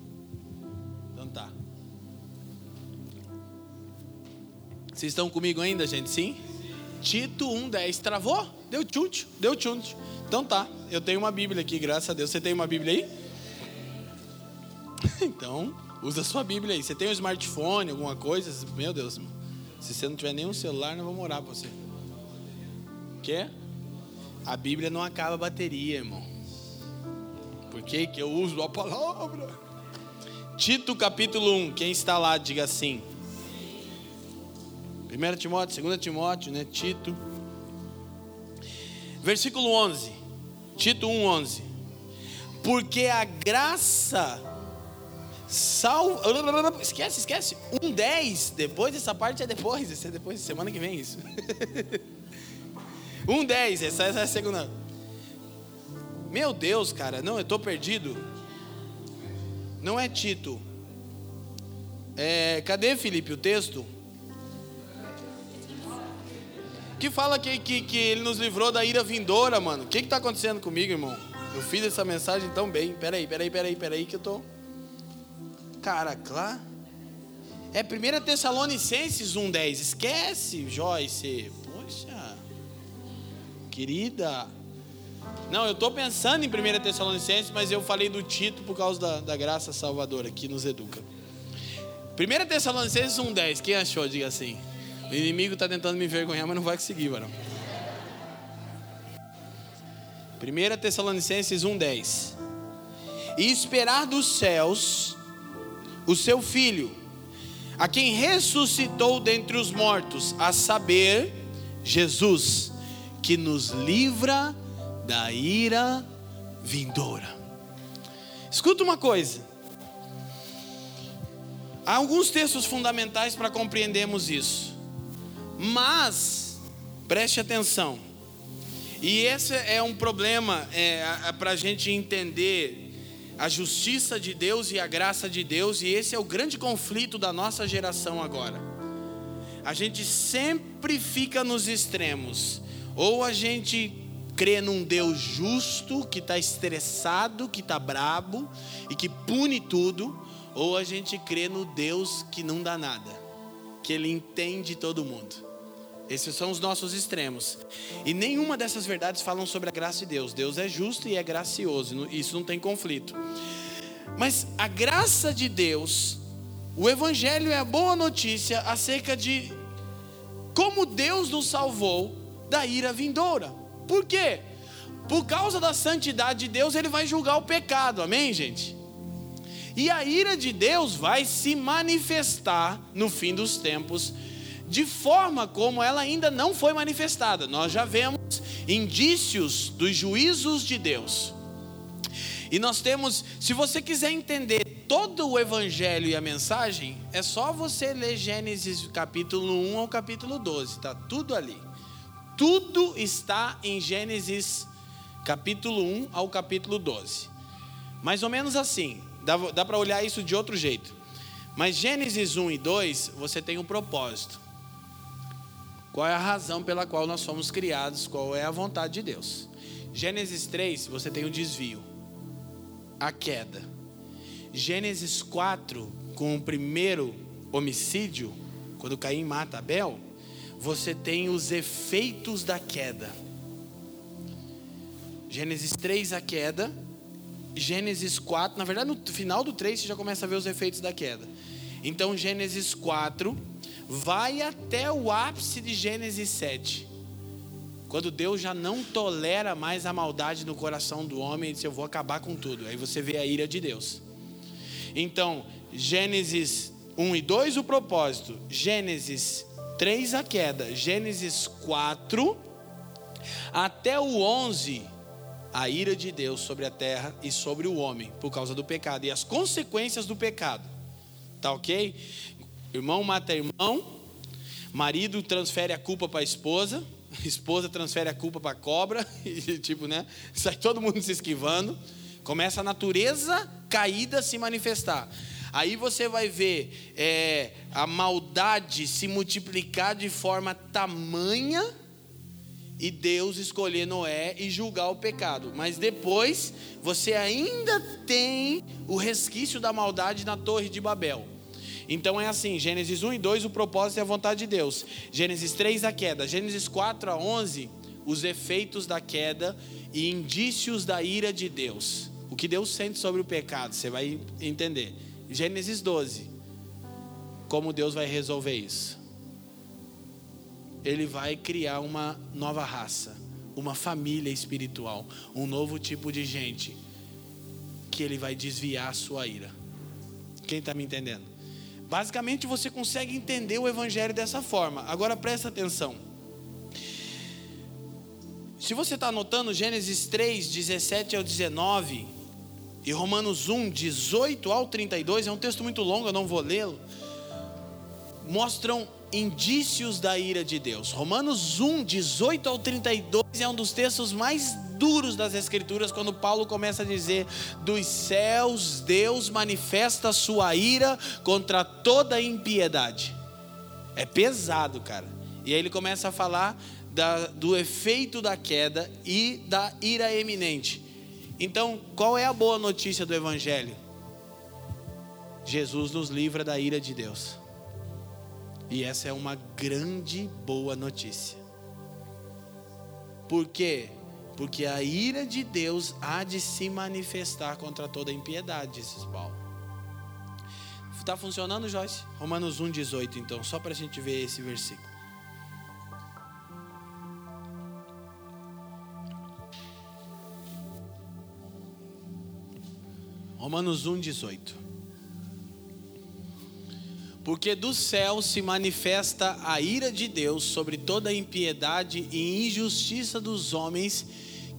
Então tá. Vocês estão comigo ainda, gente? Sim? Tito 1,10. Travou? Deu chute, deu chute. Então tá, eu tenho uma Bíblia aqui, graças a Deus. Você tem uma Bíblia aí? [laughs] então, Usa sua Bíblia aí. Você tem um smartphone, alguma coisa? Meu Deus. Se você não tiver nenhum celular, não vou morar para você. Quer? A Bíblia não acaba a bateria, irmão. Por que eu uso a palavra? Tito capítulo 1, quem está lá, diga assim. 1 Timóteo, 2 Timóteo, né? Tito. Versículo 11. Tito 1, 11. Porque a graça Salvo. Esquece, esquece. Um 10. Depois dessa parte é depois. Esse é depois, semana que vem isso. [laughs] um 10. Essa, essa é a segunda. Meu Deus, cara. Não, eu estou perdido. Não é Tito. É, cadê, Felipe, o texto? Que fala que, que, que ele nos livrou da ira vindoura, mano. O que está acontecendo comigo, irmão? Eu fiz essa mensagem tão bem. Peraí, peraí, peraí, peraí, que eu tô. Cara, claro. É 1 Tessalonicenses 1,10. Esquece, Joyce. Poxa, querida. Não, eu estou pensando em 1 Tessalonicenses, mas eu falei do Tito por causa da, da graça salvadora que nos educa. 1 Tessalonicenses 1,10. Quem achou? Diga assim. O inimigo está tentando me envergonhar, mas não vai conseguir, varão. 1 Tessalonicenses 1,10. E esperar dos céus o seu filho, a quem ressuscitou dentre os mortos, a saber, Jesus, que nos livra da ira vindoura. Escuta uma coisa. Há alguns textos fundamentais para compreendermos isso. Mas, preste atenção. E esse é um problema é, para a gente entender a justiça de Deus e a graça de Deus, e esse é o grande conflito da nossa geração agora. A gente sempre fica nos extremos, ou a gente crê num Deus justo, que está estressado, que está brabo e que pune tudo, ou a gente crê no Deus que não dá nada, que Ele entende todo mundo. Esses são os nossos extremos. E nenhuma dessas verdades falam sobre a graça de Deus. Deus é justo e é gracioso. Isso não tem conflito. Mas a graça de Deus, o Evangelho é a boa notícia acerca de como Deus nos salvou da ira vindoura. Por quê? Por causa da santidade de Deus, Ele vai julgar o pecado. Amém, gente? E a ira de Deus vai se manifestar no fim dos tempos de forma como ela ainda não foi manifestada. Nós já vemos indícios dos juízos de Deus. E nós temos, se você quiser entender todo o evangelho e a mensagem, é só você ler Gênesis capítulo 1 ao capítulo 12, tá tudo ali. Tudo está em Gênesis capítulo 1 ao capítulo 12. Mais ou menos assim, dá, dá para olhar isso de outro jeito. Mas Gênesis 1 e 2, você tem um propósito. Qual é a razão pela qual nós fomos criados? Qual é a vontade de Deus? Gênesis 3, você tem o desvio, a queda. Gênesis 4, com o primeiro homicídio, quando Caim mata Abel, você tem os efeitos da queda. Gênesis 3, a queda. Gênesis 4, na verdade, no final do 3 você já começa a ver os efeitos da queda. Então, Gênesis 4 vai até o ápice de Gênesis 7. Quando Deus já não tolera mais a maldade no coração do homem, ele diz: Eu vou acabar com tudo. Aí você vê a ira de Deus. Então, Gênesis 1 e 2, o propósito. Gênesis 3, a queda. Gênesis 4, até o 11, a ira de Deus sobre a terra e sobre o homem, por causa do pecado e as consequências do pecado. Tá ok? Irmão mata irmão, marido transfere a culpa para a esposa, [laughs] esposa transfere a culpa para a cobra, [laughs] e tipo, né? Sai todo mundo se esquivando. Começa a natureza caída se manifestar. Aí você vai ver é, a maldade se multiplicar de forma tamanha e Deus escolher Noé e julgar o pecado. Mas depois você ainda tem o resquício da maldade na Torre de Babel. Então é assim, Gênesis 1 e 2, o propósito é a vontade de Deus. Gênesis 3, a queda. Gênesis 4 a 11, os efeitos da queda e indícios da ira de Deus. O que Deus sente sobre o pecado, você vai entender. Gênesis 12, como Deus vai resolver isso? Ele vai criar uma nova raça, uma família espiritual, um novo tipo de gente, que ele vai desviar a sua ira. Quem está me entendendo? Basicamente você consegue entender o Evangelho dessa forma. Agora presta atenção. Se você está anotando Gênesis 3, 17 ao 19 e Romanos 1, 18 ao 32, é um texto muito longo, eu não vou lê-lo. Mostram indícios da ira de Deus. Romanos 1, 18 ao 32 é um dos textos mais duros das Escrituras, quando Paulo começa a dizer: dos céus Deus manifesta sua ira contra toda impiedade. É pesado, cara. E aí ele começa a falar da, do efeito da queda e da ira eminente. Então, qual é a boa notícia do Evangelho? Jesus nos livra da ira de Deus. E essa é uma grande boa notícia. Por quê? Porque a ira de Deus há de se manifestar contra toda impiedade, disse Paulo. Está funcionando, Joyce? Romanos 1,18, então, só para a gente ver esse versículo. Romanos 1,18 porque do céu se manifesta a ira de Deus sobre toda a impiedade e injustiça dos homens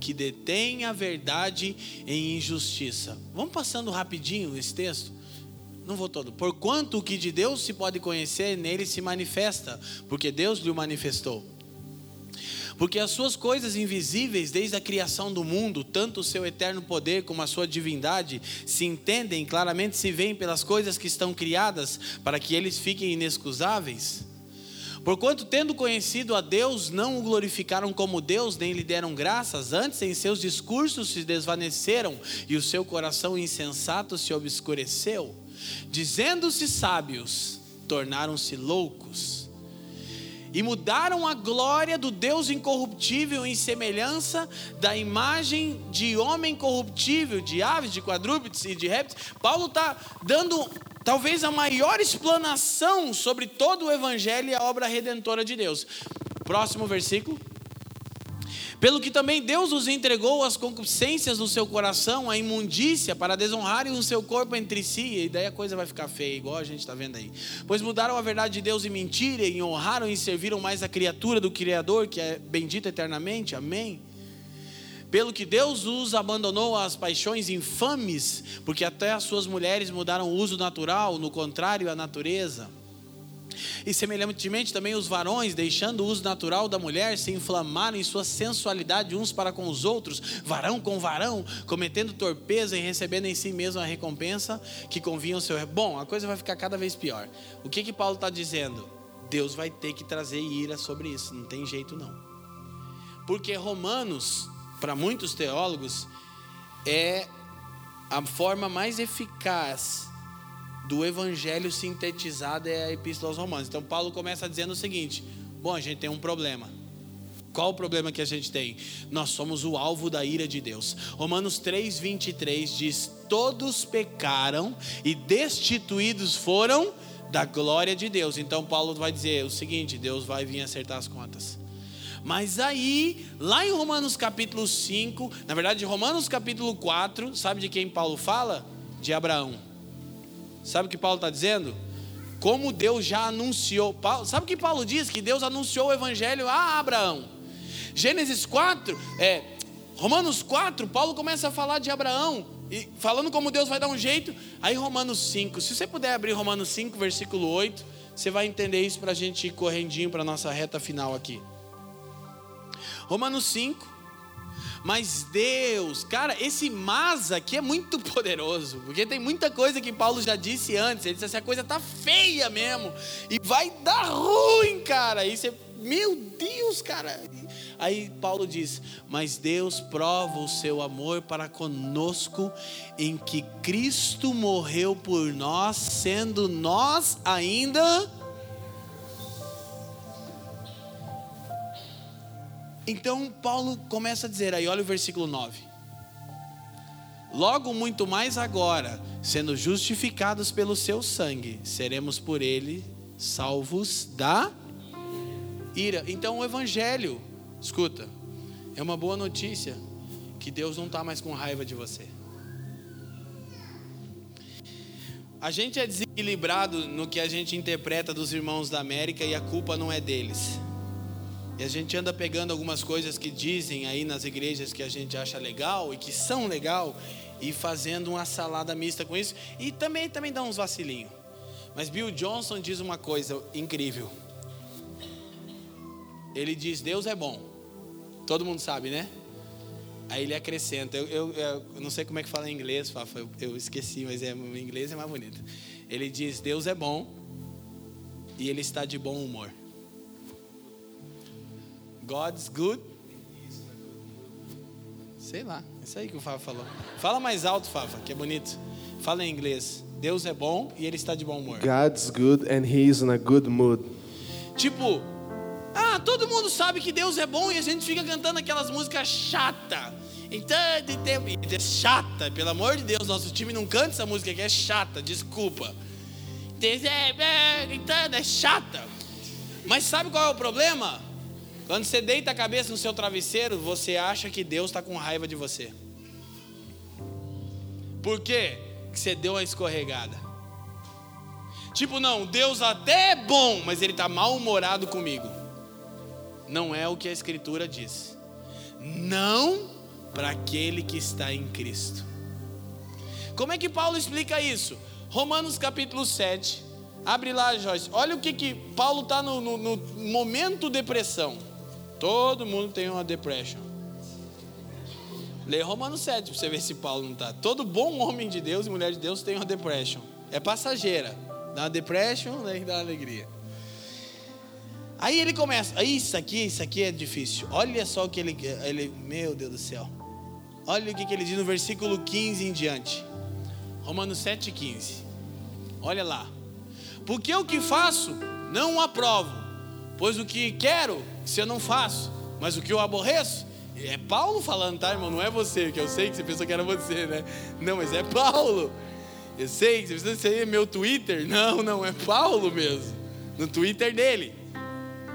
que detêm a verdade em injustiça. Vamos passando rapidinho esse texto? Não vou todo. Porquanto o que de Deus se pode conhecer, nele se manifesta, porque Deus lhe manifestou. Porque as suas coisas invisíveis, desde a criação do mundo, tanto o seu eterno poder como a sua divindade, se entendem claramente, se veem pelas coisas que estão criadas, para que eles fiquem inexcusáveis. Porquanto, tendo conhecido a Deus, não o glorificaram como Deus, nem lhe deram graças, antes em seus discursos se desvaneceram e o seu coração insensato se obscureceu. Dizendo-se sábios, tornaram-se loucos e mudaram a glória do Deus incorruptível em semelhança da imagem de homem corruptível, de aves, de quadrúpedes e de répteis. Paulo está dando talvez a maior explanação sobre todo o evangelho e a obra redentora de Deus. Próximo versículo. Pelo que também Deus os entregou às concupiscências do seu coração, à imundícia, para desonrarem o seu corpo entre si, e daí a coisa vai ficar feia, igual a gente está vendo aí. Pois mudaram a verdade de Deus em mentira, e honraram e serviram mais a criatura do Criador, que é bendito eternamente. Amém. Pelo que Deus os abandonou às paixões infames, porque até as suas mulheres mudaram o uso natural, no contrário à natureza. E semelhantemente também os varões, deixando o uso natural da mulher, se inflamaram em sua sensualidade uns para com os outros, varão com varão, cometendo torpeza e recebendo em si mesmo a recompensa que convinha ao seu. Bom, a coisa vai ficar cada vez pior. O que que Paulo está dizendo? Deus vai ter que trazer ira sobre isso, não tem jeito não. Porque Romanos, para muitos teólogos, é a forma mais eficaz do evangelho sintetizado é a Epístola aos Romanos. Então Paulo começa dizendo o seguinte: bom, a gente tem um problema. Qual o problema que a gente tem? Nós somos o alvo da ira de Deus. Romanos 3:23 diz: "Todos pecaram e destituídos foram da glória de Deus". Então Paulo vai dizer o seguinte: Deus vai vir acertar as contas. Mas aí, lá em Romanos capítulo 5, na verdade, Romanos capítulo 4, sabe de quem Paulo fala? De Abraão. Sabe o que Paulo está dizendo? Como Deus já anunciou. Sabe o que Paulo diz? Que Deus anunciou o evangelho a Abraão. Gênesis 4, é, Romanos 4, Paulo começa a falar de Abraão, e falando como Deus vai dar um jeito. Aí Romanos 5, se você puder abrir Romanos 5, versículo 8, você vai entender isso para a gente ir correndinho para a nossa reta final aqui. Romanos 5. Mas Deus, cara, esse mas aqui é muito [laughs] poderoso, porque tem muita coisa que Paulo já disse antes. Ele disse assim: a coisa tá feia mesmo, e vai dar ruim, cara. E você, meu Deus, cara. Aí Paulo diz: Mas Deus prova o seu amor para conosco, em que Cristo morreu por nós, sendo nós ainda. Então Paulo começa a dizer aí, olha o versículo 9. Logo, muito mais agora, sendo justificados pelo seu sangue, seremos por ele salvos da ira. Então, o evangelho Escuta, é uma boa notícia que Deus não está mais com raiva de você. A gente é desequilibrado no que a gente interpreta dos irmãos da América e a culpa não é deles. A gente anda pegando algumas coisas que dizem aí nas igrejas que a gente acha legal e que são legal e fazendo uma salada mista com isso e também também dá uns vacilinhos. Mas Bill Johnson diz uma coisa incrível. Ele diz: Deus é bom. Todo mundo sabe, né? Aí ele acrescenta. Eu, eu, eu, não sei como é que fala em inglês, Fafa, eu, eu esqueci, mas é, o inglês é mais bonito. Ele diz: Deus é bom e ele está de bom humor. God's good. Sei lá, é isso aí que o Fafa falou. Fala mais alto, Fafa, que é bonito. Fala em inglês. Deus é bom e ele está de bom humor. God's good and he is in a good mood. Tipo, ah, todo mundo sabe que Deus é bom e a gente fica cantando aquelas músicas chata. Então, de tempo, é chata, pelo amor de Deus, nosso time não canta essa música que é chata, desculpa. É, então, é chata. Mas sabe qual é o problema? Quando você deita a cabeça no seu travesseiro, você acha que Deus está com raiva de você. Por quê? Que você deu uma escorregada. Tipo, não, Deus até é bom, mas Ele está mal-humorado comigo não é o que a Escritura diz. Não para aquele que está em Cristo. Como é que Paulo explica isso? Romanos capítulo 7. Abre lá, Joyce. Olha o que, que Paulo está no, no, no momento depressão. Todo mundo tem uma depression. Lê Romanos 7 para você ver se Paulo não está. Todo bom homem de Deus e mulher de Deus tem uma depression. É passageira. Dá uma depression, né, dá uma alegria. Aí ele começa, isso aqui, isso aqui é difícil. Olha só o que ele, ele meu Deus do céu. Olha o que, que ele diz no versículo 15 em diante. Romanos 7,15. Olha lá. Porque o que faço, não aprovo. Pois o que quero, se eu não faço. Mas o que eu aborreço, é Paulo falando, tá, irmão? Não é você, que eu sei que você pensou que era você, né? Não, mas é Paulo. Eu sei que você pensou que seria meu Twitter. Não, não, é Paulo mesmo. No Twitter dele.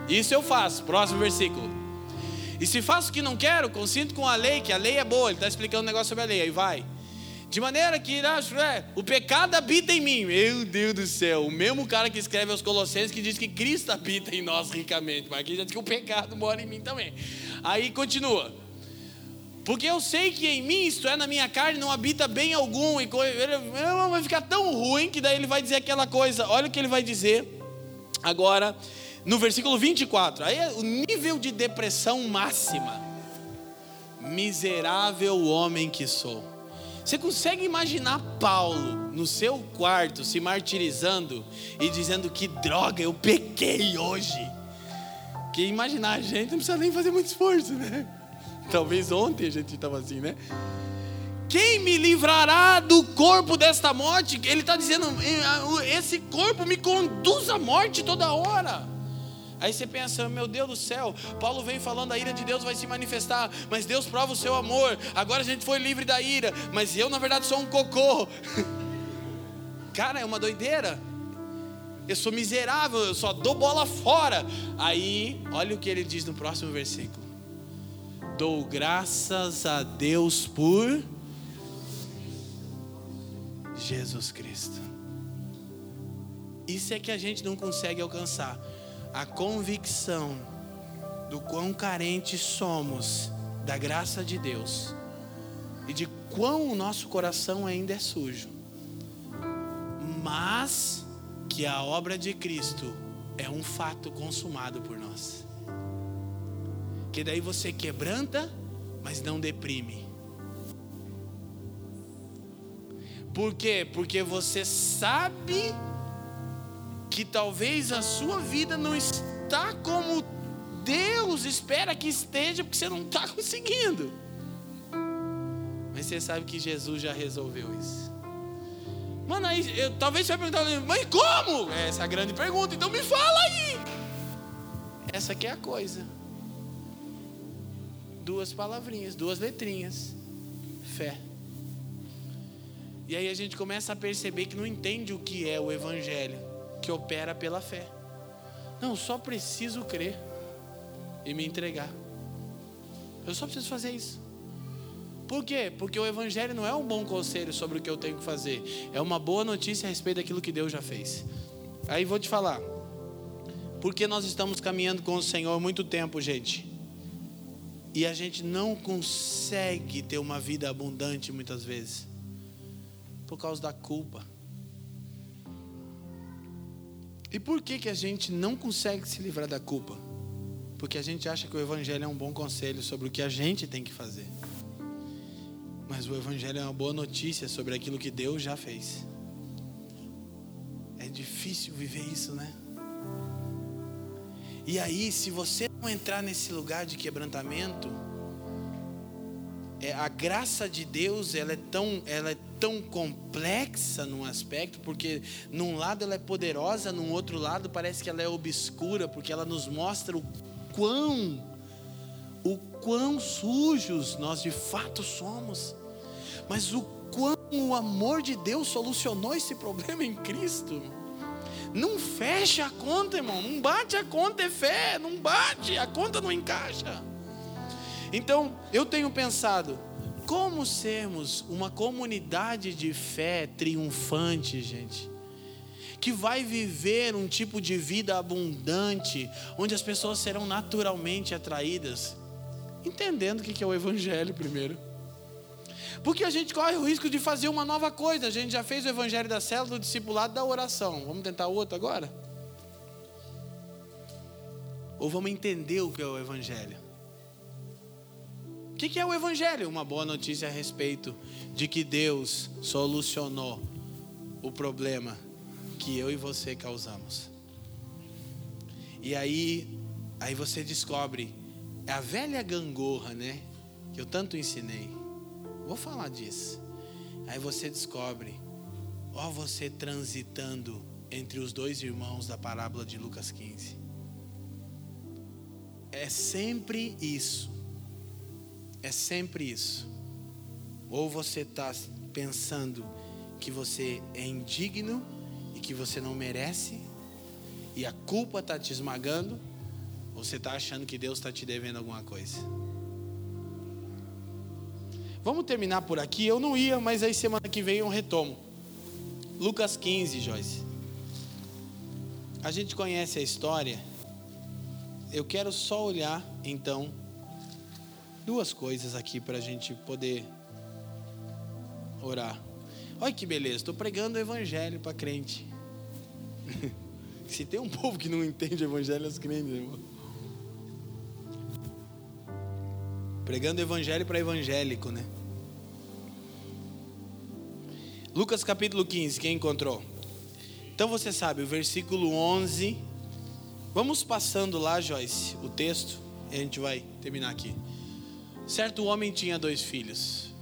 Isso eu faço. Próximo versículo. E se faço o que não quero, consinto com a lei, que a lei é boa. Ele está explicando um negócio sobre a lei. Aí vai. De maneira que é, o pecado habita em mim. Meu Deus do céu. O mesmo cara que escreve aos Colossenses que diz que Cristo habita em nós ricamente. Mas aqui já diz que o pecado mora em mim também. Aí continua. Porque eu sei que em mim, isto é, na minha carne, não habita bem algum. E vai ficar tão ruim que daí ele vai dizer aquela coisa. Olha o que ele vai dizer agora no versículo 24, aí é o nível de depressão máxima. Miserável homem que sou. Você consegue imaginar Paulo no seu quarto se martirizando e dizendo que droga, eu pequei hoje? Que imaginar a gente não precisa nem fazer muito esforço, né? [laughs] Talvez ontem a gente estava assim, né? Quem me livrará do corpo desta morte? Ele está dizendo: esse corpo me conduz à morte toda hora. Aí você pensa, meu Deus do céu, Paulo vem falando a ira de Deus vai se manifestar, mas Deus prova o seu amor. Agora a gente foi livre da ira, mas eu na verdade sou um cocô. [laughs] Cara, é uma doideira. Eu sou miserável, eu só dou bola fora. Aí, olha o que ele diz no próximo versículo. Dou graças a Deus por Jesus Cristo. Isso é que a gente não consegue alcançar a convicção do quão carentes somos da graça de Deus e de quão o nosso coração ainda é sujo, mas que a obra de Cristo é um fato consumado por nós. Que daí você quebranta, mas não deprime. Por quê? Porque você sabe que talvez a sua vida não está como Deus espera que esteja, porque você não está [laughs] conseguindo. Mas você sabe que Jesus já resolveu isso. Mano, aí, eu, talvez você vai perguntar, mas como? Essa é a grande pergunta, então me fala aí. Essa aqui é a coisa. Duas palavrinhas, duas letrinhas. Fé. E aí a gente começa a perceber que não entende o que é o Evangelho que opera pela fé. Não, só preciso crer e me entregar. Eu só preciso fazer isso. Por quê? Porque o Evangelho não é um bom conselho sobre o que eu tenho que fazer, é uma boa notícia a respeito daquilo que Deus já fez. Aí vou te falar, porque nós estamos caminhando com o Senhor há muito tempo, gente, e a gente não consegue ter uma vida abundante muitas vezes, por causa da culpa. E por que, que a gente não consegue se livrar da culpa? Porque a gente acha que o Evangelho é um bom conselho sobre o que a gente tem que fazer. Mas o Evangelho é uma boa notícia sobre aquilo que Deus já fez. É difícil viver isso, né? E aí, se você não entrar nesse lugar de quebrantamento, é, a graça de Deus ela é tão, ela é tão complexa num aspecto, porque num lado ela é poderosa, num outro lado parece que ela é obscura, porque ela nos mostra o quão, o quão sujos nós de fato somos, mas o quão o amor de Deus solucionou esse problema em Cristo. Não fecha a conta, irmão. Não bate a conta, é fé. Não bate, a conta não encaixa. Então, eu tenho pensado, como sermos uma comunidade de fé triunfante, gente? Que vai viver um tipo de vida abundante, onde as pessoas serão naturalmente atraídas, entendendo o que é o Evangelho primeiro. Porque a gente corre o risco de fazer uma nova coisa. A gente já fez o Evangelho da célula, do discipulado, da oração. Vamos tentar outro agora? Ou vamos entender o que é o Evangelho? O que, que é o Evangelho? Uma boa notícia a respeito de que Deus solucionou o problema que eu e você causamos. E aí, aí você descobre, é a velha gangorra, né? Que eu tanto ensinei. Vou falar disso. Aí você descobre, ó, você transitando entre os dois irmãos da parábola de Lucas 15. É sempre isso. É sempre isso. Ou você está pensando que você é indigno e que você não merece, e a culpa está te esmagando, ou você está achando que Deus está te devendo alguma coisa. Vamos terminar por aqui. Eu não ia, mas aí semana que vem eu retomo. Lucas 15, Joyce. A gente conhece a história. Eu quero só olhar, então, duas coisas aqui para a gente poder orar. Olha que beleza, estou pregando o evangelho para crente. [laughs] Se tem um povo que não entende o evangelho, é os crentes, irmão. Pregando o evangelho para evangélico, né? Lucas capítulo 15, quem encontrou? Então você sabe, o versículo 11. Vamos passando lá, Joyce, o texto, e a gente vai terminar aqui. Certo homem tinha dois filhos.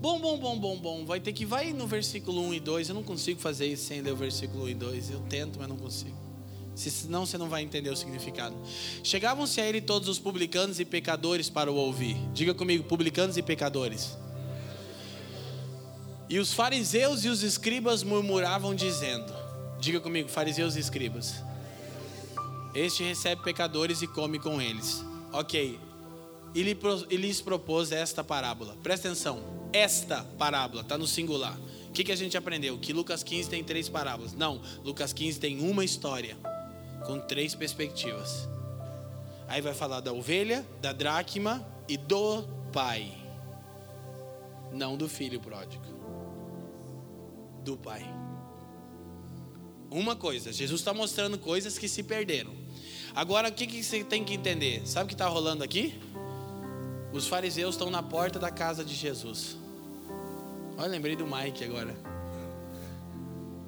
Bom, bom, bom, bom, bom. Vai ter que vai no versículo 1 e 2. Eu não consigo fazer isso sem ler o versículo 1 e 2. Eu tento, mas não consigo. Senão você não vai entender o significado. Chegavam-se a ele todos os publicanos e pecadores para o ouvir. Diga comigo, publicanos e pecadores. E os fariseus e os escribas murmuravam, dizendo: Diga comigo, fariseus e escribas. Este recebe pecadores e come com eles. Ok. E lhes propôs esta parábola. Presta atenção. Esta parábola está no singular. O que, que a gente aprendeu? Que Lucas 15 tem três parábolas. Não, Lucas 15 tem uma história com três perspectivas. Aí vai falar da ovelha, da dracma e do pai. Não do filho pródigo. Do pai. Uma coisa, Jesus está mostrando coisas que se perderam. Agora, o que, que você tem que entender? Sabe o que está rolando aqui? Os fariseus estão na porta da casa de Jesus. Olha, lembrei do Mike agora.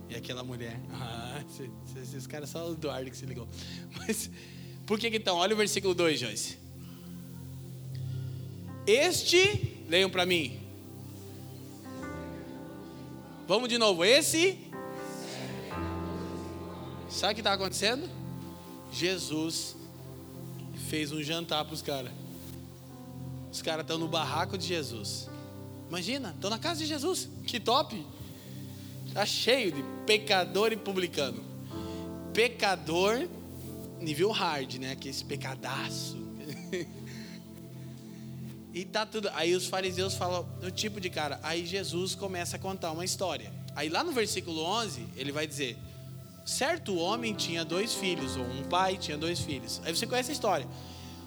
E aquela mulher. [laughs] Ah, esses, caras só o Eduardo que se ligou. [laughs] Mas, por que, que então? Olha o versículo 2, Joyce. Este, leiam para mim. Vamos de novo. Esse. Sabe o que está acontecendo? Jesus fez um jantar para os caras. Os caras estão no barraco de Jesus. Imagina, estão na casa de Jesus. Que top! Está cheio de pecador e publicano. Pecador, nível hard, né? Aquele pecadaço. [laughs] e tá tudo. Aí os fariseus falam o tipo de cara. Aí Jesus começa a contar uma história. Aí lá no versículo 11, ele vai dizer: Certo homem tinha dois filhos, ou um pai tinha dois filhos. Aí você conhece a história.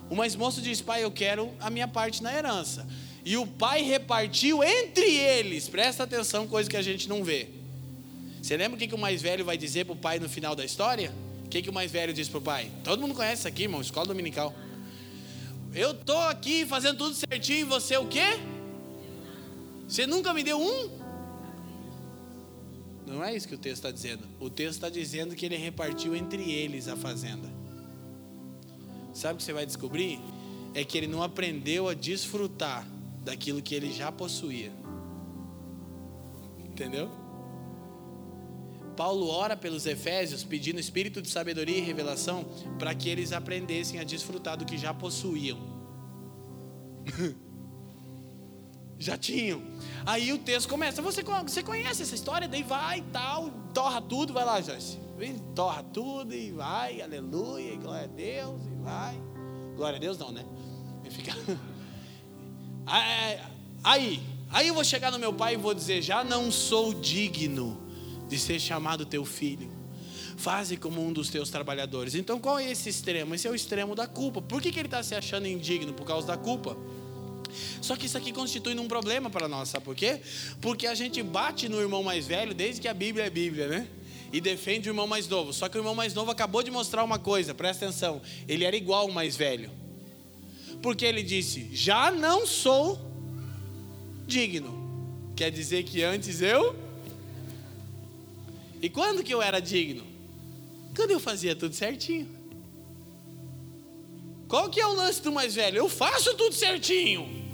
O mais moço diz: Pai, eu quero a minha parte na herança. E o pai repartiu entre eles. Presta atenção, coisa que a gente não vê. Você lembra o que, que o mais velho vai dizer para o pai no final da história? O que, que o mais velho diz para o pai? Todo mundo conhece isso aqui, irmão, escola dominical. Eu tô aqui fazendo tudo certinho e você o quê? Você nunca me deu um? Não é isso que o texto está dizendo. O texto está dizendo que ele repartiu entre eles a fazenda. Sabe o que você vai descobrir? É que ele não aprendeu a desfrutar daquilo que ele já possuía. Entendeu? Paulo ora pelos Efésios, pedindo espírito de sabedoria e revelação para que eles aprendessem a desfrutar do que já possuíam. [laughs] já tinham. Aí o texto começa. Você, você conhece essa história? Daí vai e tal, torra tudo, vai lá, Joyce. Torra tudo e vai, aleluia, glória a Deus, vai. Glória a Deus não, né? Fica... [laughs] Aí, aí eu vou chegar no meu pai e vou dizer: já não sou digno de ser chamado teu filho. Faze como um dos teus trabalhadores. Então qual é esse extremo? Esse é o extremo da culpa. Por que, que ele está se achando indigno? Por causa da culpa. Só que isso aqui constitui um problema para nós, sabe por quê? Porque a gente bate no irmão mais velho desde que a Bíblia é Bíblia, né? E defende o irmão mais novo. Só que o irmão mais novo acabou de mostrar uma coisa, presta atenção. Ele era igual ao mais velho. Porque ele disse: Já não sou digno. Quer dizer que antes eu e quando que eu era digno? Quando eu fazia tudo certinho. Qual que é o lance do mais velho? Eu faço tudo certinho.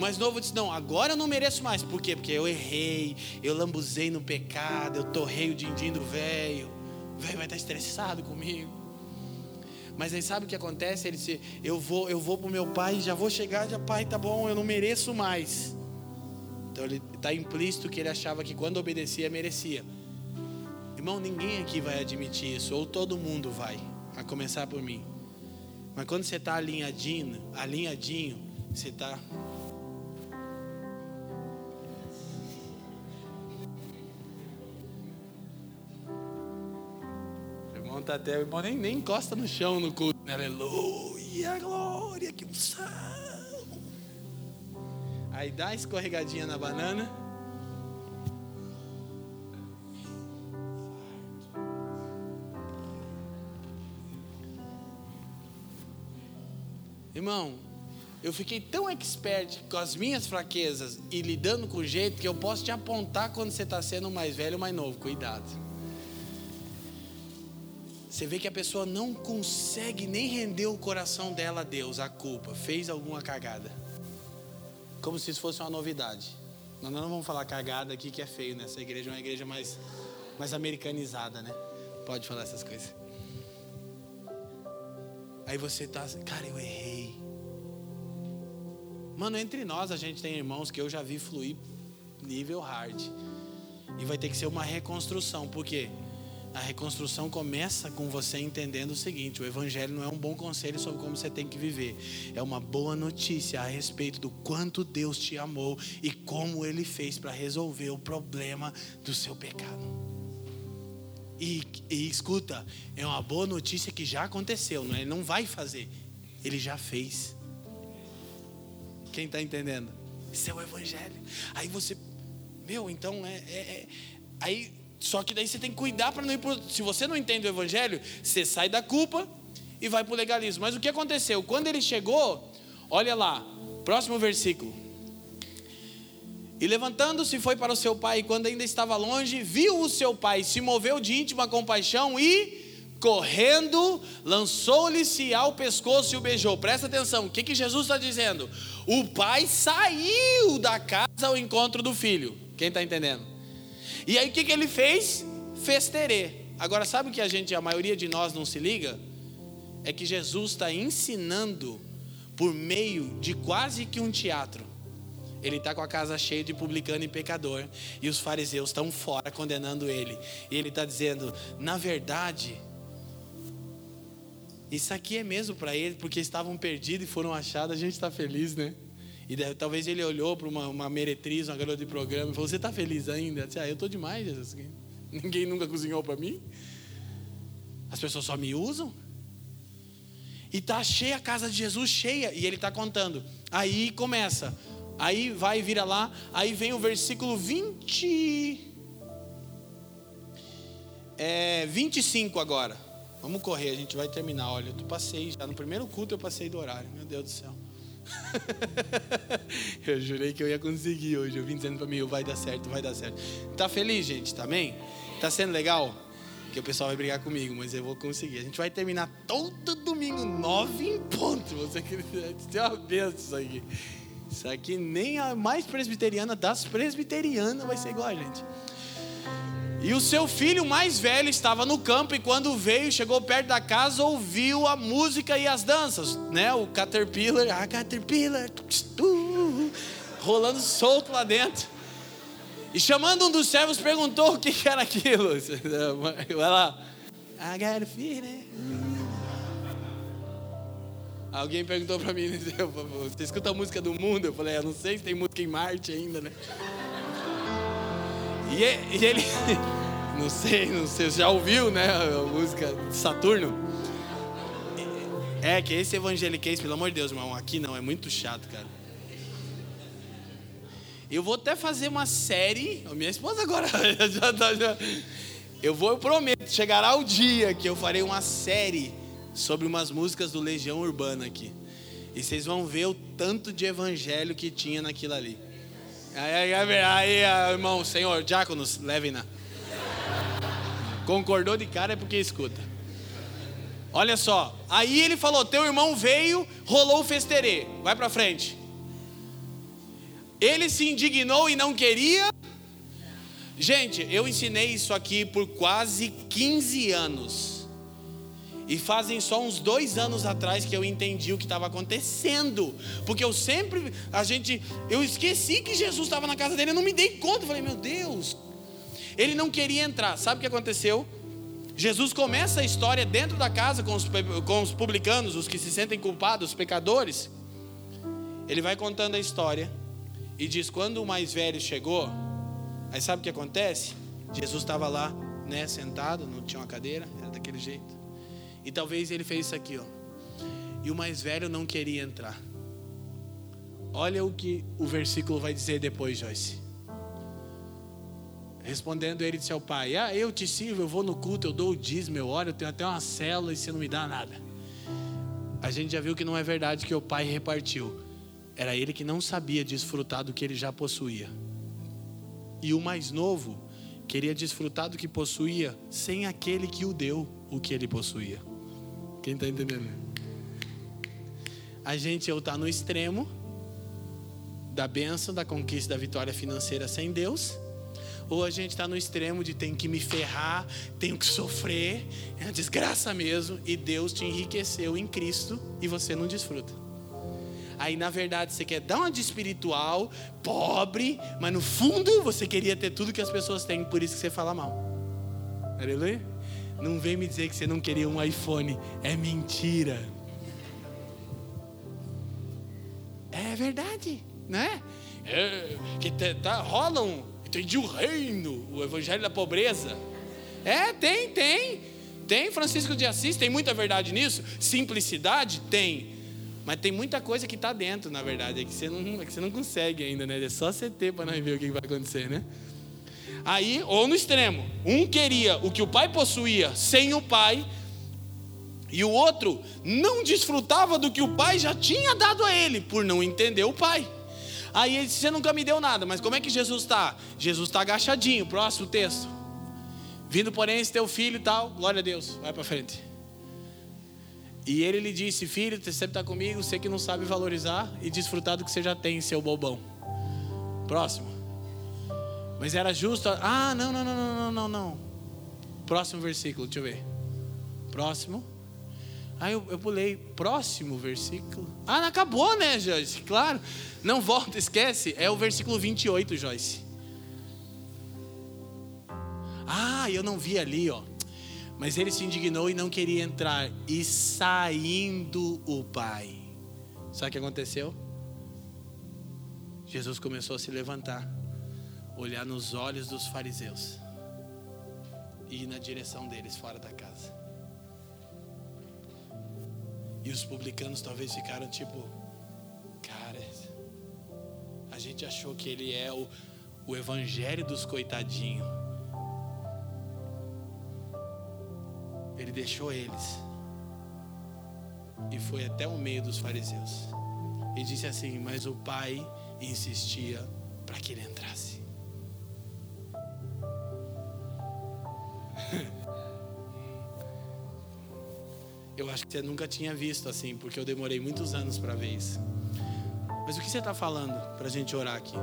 Mais novo disse: Não, agora eu não mereço mais. Por quê? Porque eu errei, eu lambuzei no pecado, eu torrei o din-din do velho. O velho vai estar estressado comigo. Mas aí sabe o que acontece? Ele disse: Eu vou, eu vou pro meu pai, já vou chegar, já pai, tá bom, eu não mereço mais. Então ele está implícito que ele achava que quando obedecia merecia. Irmão, ninguém aqui vai admitir isso, ou todo mundo vai, a começar por mim. Mas quando você está alinhadinho, alinhadinho, você está. Irmão tá até, o irmão nem, nem encosta no chão no culto. Aleluia, glória, que unção. Aí dá a escorregadinha na banana. Irmão, eu fiquei tão expert com as minhas fraquezas e lidando com o jeito que eu posso te apontar quando você está sendo mais velho ou mais novo. Cuidado. Você vê que a pessoa não consegue nem render o coração dela a Deus, a culpa, fez alguma cagada. como se isso fosse uma novidade. Nós não vamos falar cagada aqui que é feio, né? Essa igreja é uma igreja mais, mais americanizada, né? Pode falar essas coisas. Aí você tá assim, cara, eu errei. Mano, entre nós a gente tem irmãos que eu já vi fluir nível hard. E vai ter que ser uma reconstrução, porque? A reconstrução começa com você entendendo o seguinte: o Evangelho não é um bom conselho sobre como você tem que viver, é uma boa notícia a respeito do quanto Deus te amou e como Ele fez para resolver o problema do seu pecado. E, e, escuta, é uma boa notícia que já aconteceu, não é? Ele não vai fazer, ele já fez. Quem está entendendo? Isso é o Evangelho. Aí você, meu, então é, é, é aí só que daí você tem que cuidar para não ir pro, se você não entende o evangelho, você sai da culpa e vai para o legalismo. Mas o que aconteceu? Quando ele chegou, olha lá, próximo versículo. E levantando-se foi para o seu pai, e quando ainda estava longe, viu o seu pai, se moveu de íntima compaixão e correndo, lançou-lhe-se ao pescoço e o beijou. Presta atenção, o que, que Jesus está dizendo? O pai saiu da casa ao encontro do filho. Quem está entendendo? E aí o que, que ele fez? Festerê. Agora, sabe o que a gente, a maioria de nós não se liga? É que Jesus está ensinando por meio de quase que um teatro. Ele está com a casa cheia de publicano e pecador, e os fariseus estão fora condenando ele. E ele está dizendo: na verdade, isso aqui é mesmo para eles, porque estavam perdidos e foram achados. A gente está feliz, né? E talvez ele olhou para uma, uma meretriz, uma garota de programa, e falou: Você está feliz ainda? Eu disse, ah, eu estou demais, Jesus. [laughs] Ninguém nunca cozinhou para mim. As pessoas só me usam. E está cheia a casa de Jesus, cheia. E ele está contando. Aí começa. Aí vai e vira lá. Aí vem o versículo 20. É, 25 agora. Vamos correr, a gente vai terminar. Olha, eu passei já. No primeiro culto eu passei do horário. Meu Deus do céu. [laughs] eu jurei que eu ia conseguir hoje. Eu vim dizendo para mim, vai dar certo, vai dar certo. Tá feliz, gente? Tá, tá sendo legal? Que o pessoal vai brigar comigo, mas eu vou conseguir. A gente vai terminar todo domingo, nove em ponto. Você é uma benção isso aqui. Isso aqui nem a mais presbiteriana das presbiterianas vai ser igual a gente. E o seu filho mais velho estava no campo e quando veio, chegou perto da casa, ouviu a música e as danças, né? O Caterpillar, a Caterpillar, rolando solto lá dentro. E chamando um dos servos, perguntou o que era aquilo. [laughs] Vai lá. I got a feeling. Alguém perguntou para mim, [laughs] você escuta a música do mundo? Eu falei, eu não sei se tem música em Marte ainda, né? E, ele, [laughs] não sei, não sei, já ouviu, né, a música de Saturno? É, que esse evangeliquez, pelo amor de Deus, irmão, aqui não, é muito chato, cara. Eu vou até fazer uma série, a minha esposa agora [laughs] já tá, já, eu vou, eu prometo, chegará o dia que eu farei uma série sobre umas músicas do Legião Urbana aqui. E vocês vão ver o tanto de evangelho que tinha naquilo ali. Aí, aí, aí irmão, senhor, diáconos, levem-na. Concordou de cara é porque escuta. Olha só, aí ele falou: Teu irmão veio, rolou o festerê. Vai para frente. Ele se indignou e não queria. Gente, eu ensinei isso aqui por quase 15 anos. E fazem só uns dois anos atrás que eu entendi o que estava acontecendo. Porque eu sempre, a gente, eu esqueci que Jesus estava na casa dele, eu não me dei conta. Eu falei, meu Deus. Ele não queria entrar. Sabe o que aconteceu? Jesus começa a história dentro da casa com os, com os publicanos, os que se sentem culpados, os pecadores. Ele vai contando a história e diz: quando o mais velho chegou, aí sabe o que acontece? Jesus estava lá, né, sentado, não tinha uma cadeira, era daquele jeito. E talvez ele fez isso aqui, ó. E o mais velho não queria entrar. Olha o que o versículo vai dizer depois, Joyce. Respondendo ele disse ao pai: Ah, eu te sirvo, eu vou no culto, eu dou o dízimo, eu oro, eu tenho até uma célula e você não me dá nada. A gente já viu que não é verdade que o pai repartiu. Era ele que não sabia desfrutar do que ele já possuía. E o mais novo queria desfrutar do que possuía sem aquele que o deu o que ele possuía. Quem está entendendo? A gente ou está no extremo, da bênção, da conquista, da vitória financeira sem Deus, ou a gente está no extremo de tem que me ferrar, tenho que sofrer, é uma desgraça mesmo, e Deus te enriqueceu em Cristo e você não desfruta. Aí na verdade você quer dar uma de espiritual, pobre, mas no fundo você queria ter tudo que as pessoas têm, por isso que você fala mal. Aleluia? Não vem me dizer que você não queria um iPhone, é mentira. É verdade, né? É, que tá, rola um, entendi o reino, o evangelho da pobreza. É, tem, tem. Tem Francisco de Assis, tem muita verdade nisso. Simplicidade tem. Mas tem muita coisa que está dentro, na verdade, é que, você não, é que você não consegue ainda, né? É só você ter para nós ver o que vai acontecer, né? Aí, ou no extremo, um queria o que o pai possuía sem o pai, e o outro não desfrutava do que o pai já tinha dado a ele, por não entender o pai. Aí ele disse: Você nunca me deu nada, mas como é que Jesus está? Jesus está agachadinho, próximo texto. Vindo, porém, esse teu filho e tal, glória a Deus, vai para frente. E ele lhe disse: Filho, você sempre está comigo, você que não sabe valorizar e desfrutar do que você já tem, seu bobão. Próximo. Mas era justo. Ah, não, não, não, não, não, não. Próximo versículo, deixa eu ver. Próximo. Aí eu, eu pulei. Próximo versículo. Ah, acabou, né, Joyce? Claro. Não volta, esquece. É o versículo 28, Joyce. Ah, eu não vi ali, ó. Mas ele se indignou e não queria entrar. E saindo o pai. Sabe o que aconteceu? Jesus começou a se levantar, olhar nos olhos dos fariseus e ir na direção deles fora da casa. E os publicanos talvez ficaram tipo, cara, a gente achou que ele é o, o evangelho dos coitadinhos. Ele deixou eles e foi até o meio dos fariseus e disse assim: Mas o pai insistia para que ele entrasse. Eu acho que você nunca tinha visto assim, porque eu demorei muitos anos para ver isso. Mas o que você está falando para a gente orar aqui?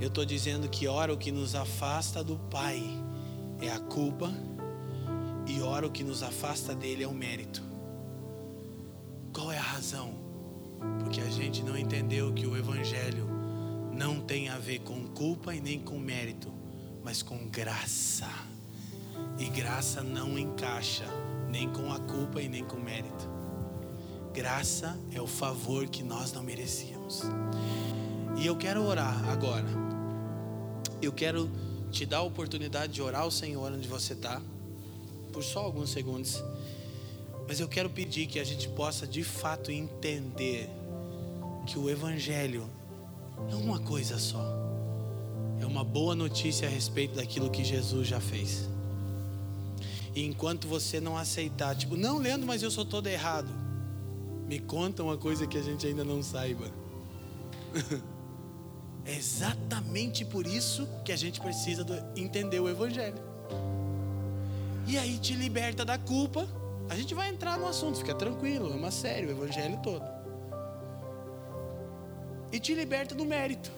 Eu estou dizendo que ora o que nos afasta do Pai é a culpa, e ora o que nos afasta dele é o mérito. Qual é a razão? Porque a gente não entendeu que o Evangelho não tem a ver com culpa e nem com mérito, mas com graça. E graça não encaixa nem com a culpa e nem com o mérito. Graça é o favor que nós não merecíamos. E eu quero orar agora. Eu quero te dar a oportunidade de orar ao Senhor onde você está, por só alguns segundos. Mas eu quero pedir que a gente possa de fato entender que o Evangelho é uma coisa só. É uma boa notícia a respeito daquilo que Jesus já fez. E enquanto você não aceitar, tipo, não, Leandro, mas eu sou todo errado. Me conta uma coisa que a gente ainda não saiba. [laughs] é exatamente por isso que a gente precisa entender o Evangelho. E aí te liberta da culpa. A gente vai entrar no assunto, fica tranquilo, é uma série, o Evangelho todo. E te liberta do mérito.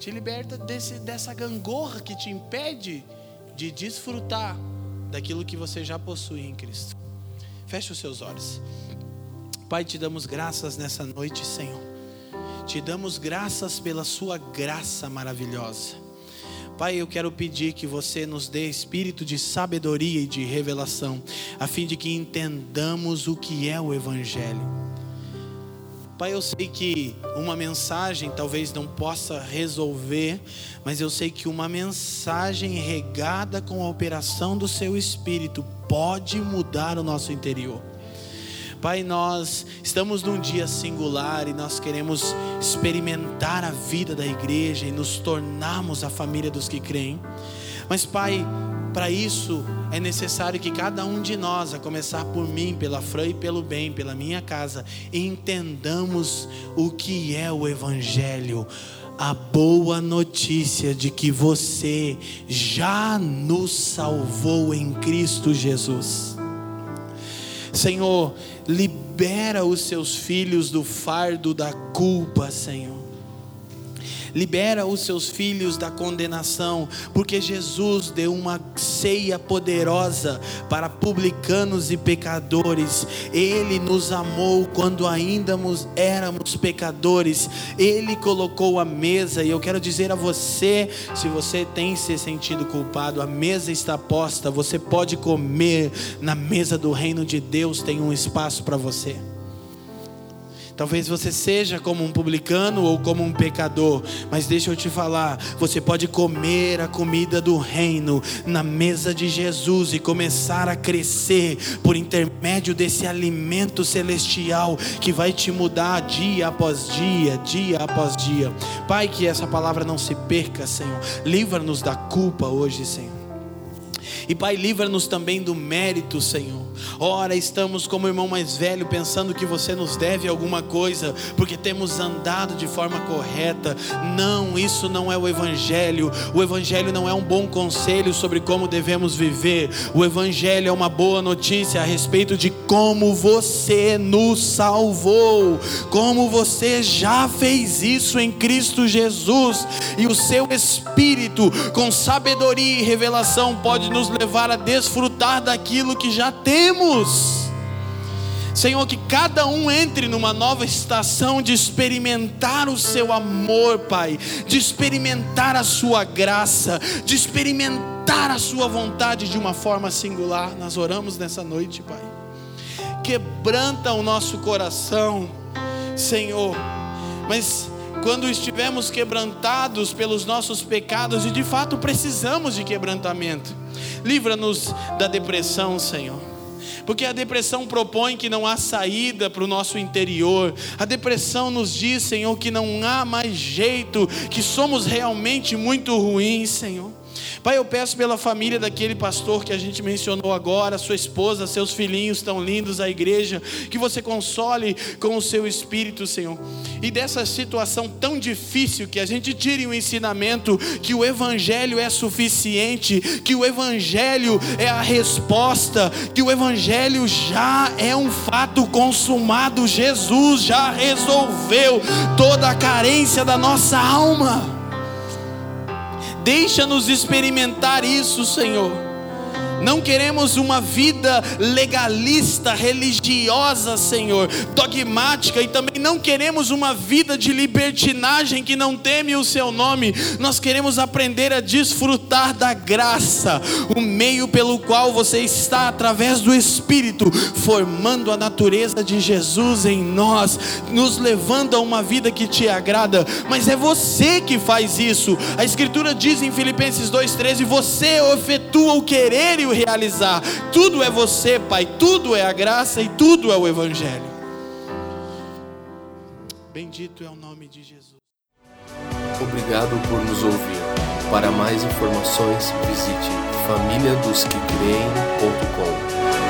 Te liberta desse, dessa gangorra que te impede de desfrutar daquilo que você já possui em Cristo. Feche os seus olhos. Pai, te damos graças nessa noite, Senhor. Te damos graças pela Sua graça maravilhosa. Pai, eu quero pedir que você nos dê espírito de sabedoria e de revelação, a fim de que entendamos o que é o Evangelho. Pai, eu sei que uma mensagem talvez não possa resolver, mas eu sei que uma mensagem regada com a operação do Seu Espírito pode mudar o nosso interior. Pai, nós estamos num dia singular e nós queremos experimentar a vida da igreja e nos tornarmos a família dos que creem. Mas, Pai, para isso é necessário que cada um de nós, a começar por mim, pela Fran e pelo bem, pela minha casa, entendamos o que é o Evangelho, a boa notícia de que você já nos salvou em Cristo Jesus. Senhor, libera os seus filhos do fardo da culpa, Senhor libera os seus filhos da condenação, porque Jesus deu uma ceia poderosa para publicanos e pecadores. Ele nos amou quando ainda éramos pecadores. Ele colocou a mesa, e eu quero dizer a você, se você tem se sentido culpado, a mesa está posta, você pode comer na mesa do reino de Deus, tem um espaço para você. Talvez você seja como um publicano ou como um pecador, mas deixa eu te falar: você pode comer a comida do reino na mesa de Jesus e começar a crescer por intermédio desse alimento celestial que vai te mudar dia após dia, dia após dia. Pai, que essa palavra não se perca, Senhor. Livra-nos da culpa hoje, Senhor. E Pai, livra-nos também do mérito, Senhor. Ora, estamos como irmão mais velho pensando que você nos deve alguma coisa, porque temos andado de forma correta. Não, isso não é o Evangelho. O Evangelho não é um bom conselho sobre como devemos viver. O Evangelho é uma boa notícia a respeito de como você nos salvou, como você já fez isso em Cristo Jesus, e o seu Espírito, com sabedoria e revelação, pode nos levar a desfrutar daquilo que já temos. Senhor, que cada um entre numa nova estação de experimentar o seu amor, Pai, de experimentar a sua graça, de experimentar a sua vontade de uma forma singular. Nós oramos nessa noite, Pai. Quebranta o nosso coração, Senhor, mas quando estivermos quebrantados pelos nossos pecados, e de fato precisamos de quebrantamento, livra-nos da depressão, Senhor. Porque a depressão propõe que não há saída para o nosso interior. A depressão nos diz, Senhor, que não há mais jeito, que somos realmente muito ruins, Senhor. Pai, eu peço pela família daquele pastor que a gente mencionou agora, sua esposa, seus filhinhos tão lindos, a igreja, que você console com o seu espírito, Senhor. E dessa situação tão difícil, que a gente tire o ensinamento que o Evangelho é suficiente, que o Evangelho é a resposta, que o Evangelho já é um fato consumado, Jesus já resolveu toda a carência da nossa alma. Deixa-nos experimentar isso, Senhor. Não queremos uma vida legalista, religiosa, Senhor, dogmática, e também não queremos uma vida de libertinagem que não teme o seu nome. Nós queremos aprender a desfrutar da graça, o meio pelo qual você está, através do Espírito, formando a natureza de Jesus em nós, nos levando a uma vida que te agrada. Mas é você que faz isso. A Escritura diz em Filipenses 2,13: Você efetua o querer e o realizar. Tudo é você, Pai, tudo é a graça e tudo é o Evangelho. Bendito é o nome de Jesus. Obrigado por nos ouvir. Para mais informações, visite famíliadosquecreem.com.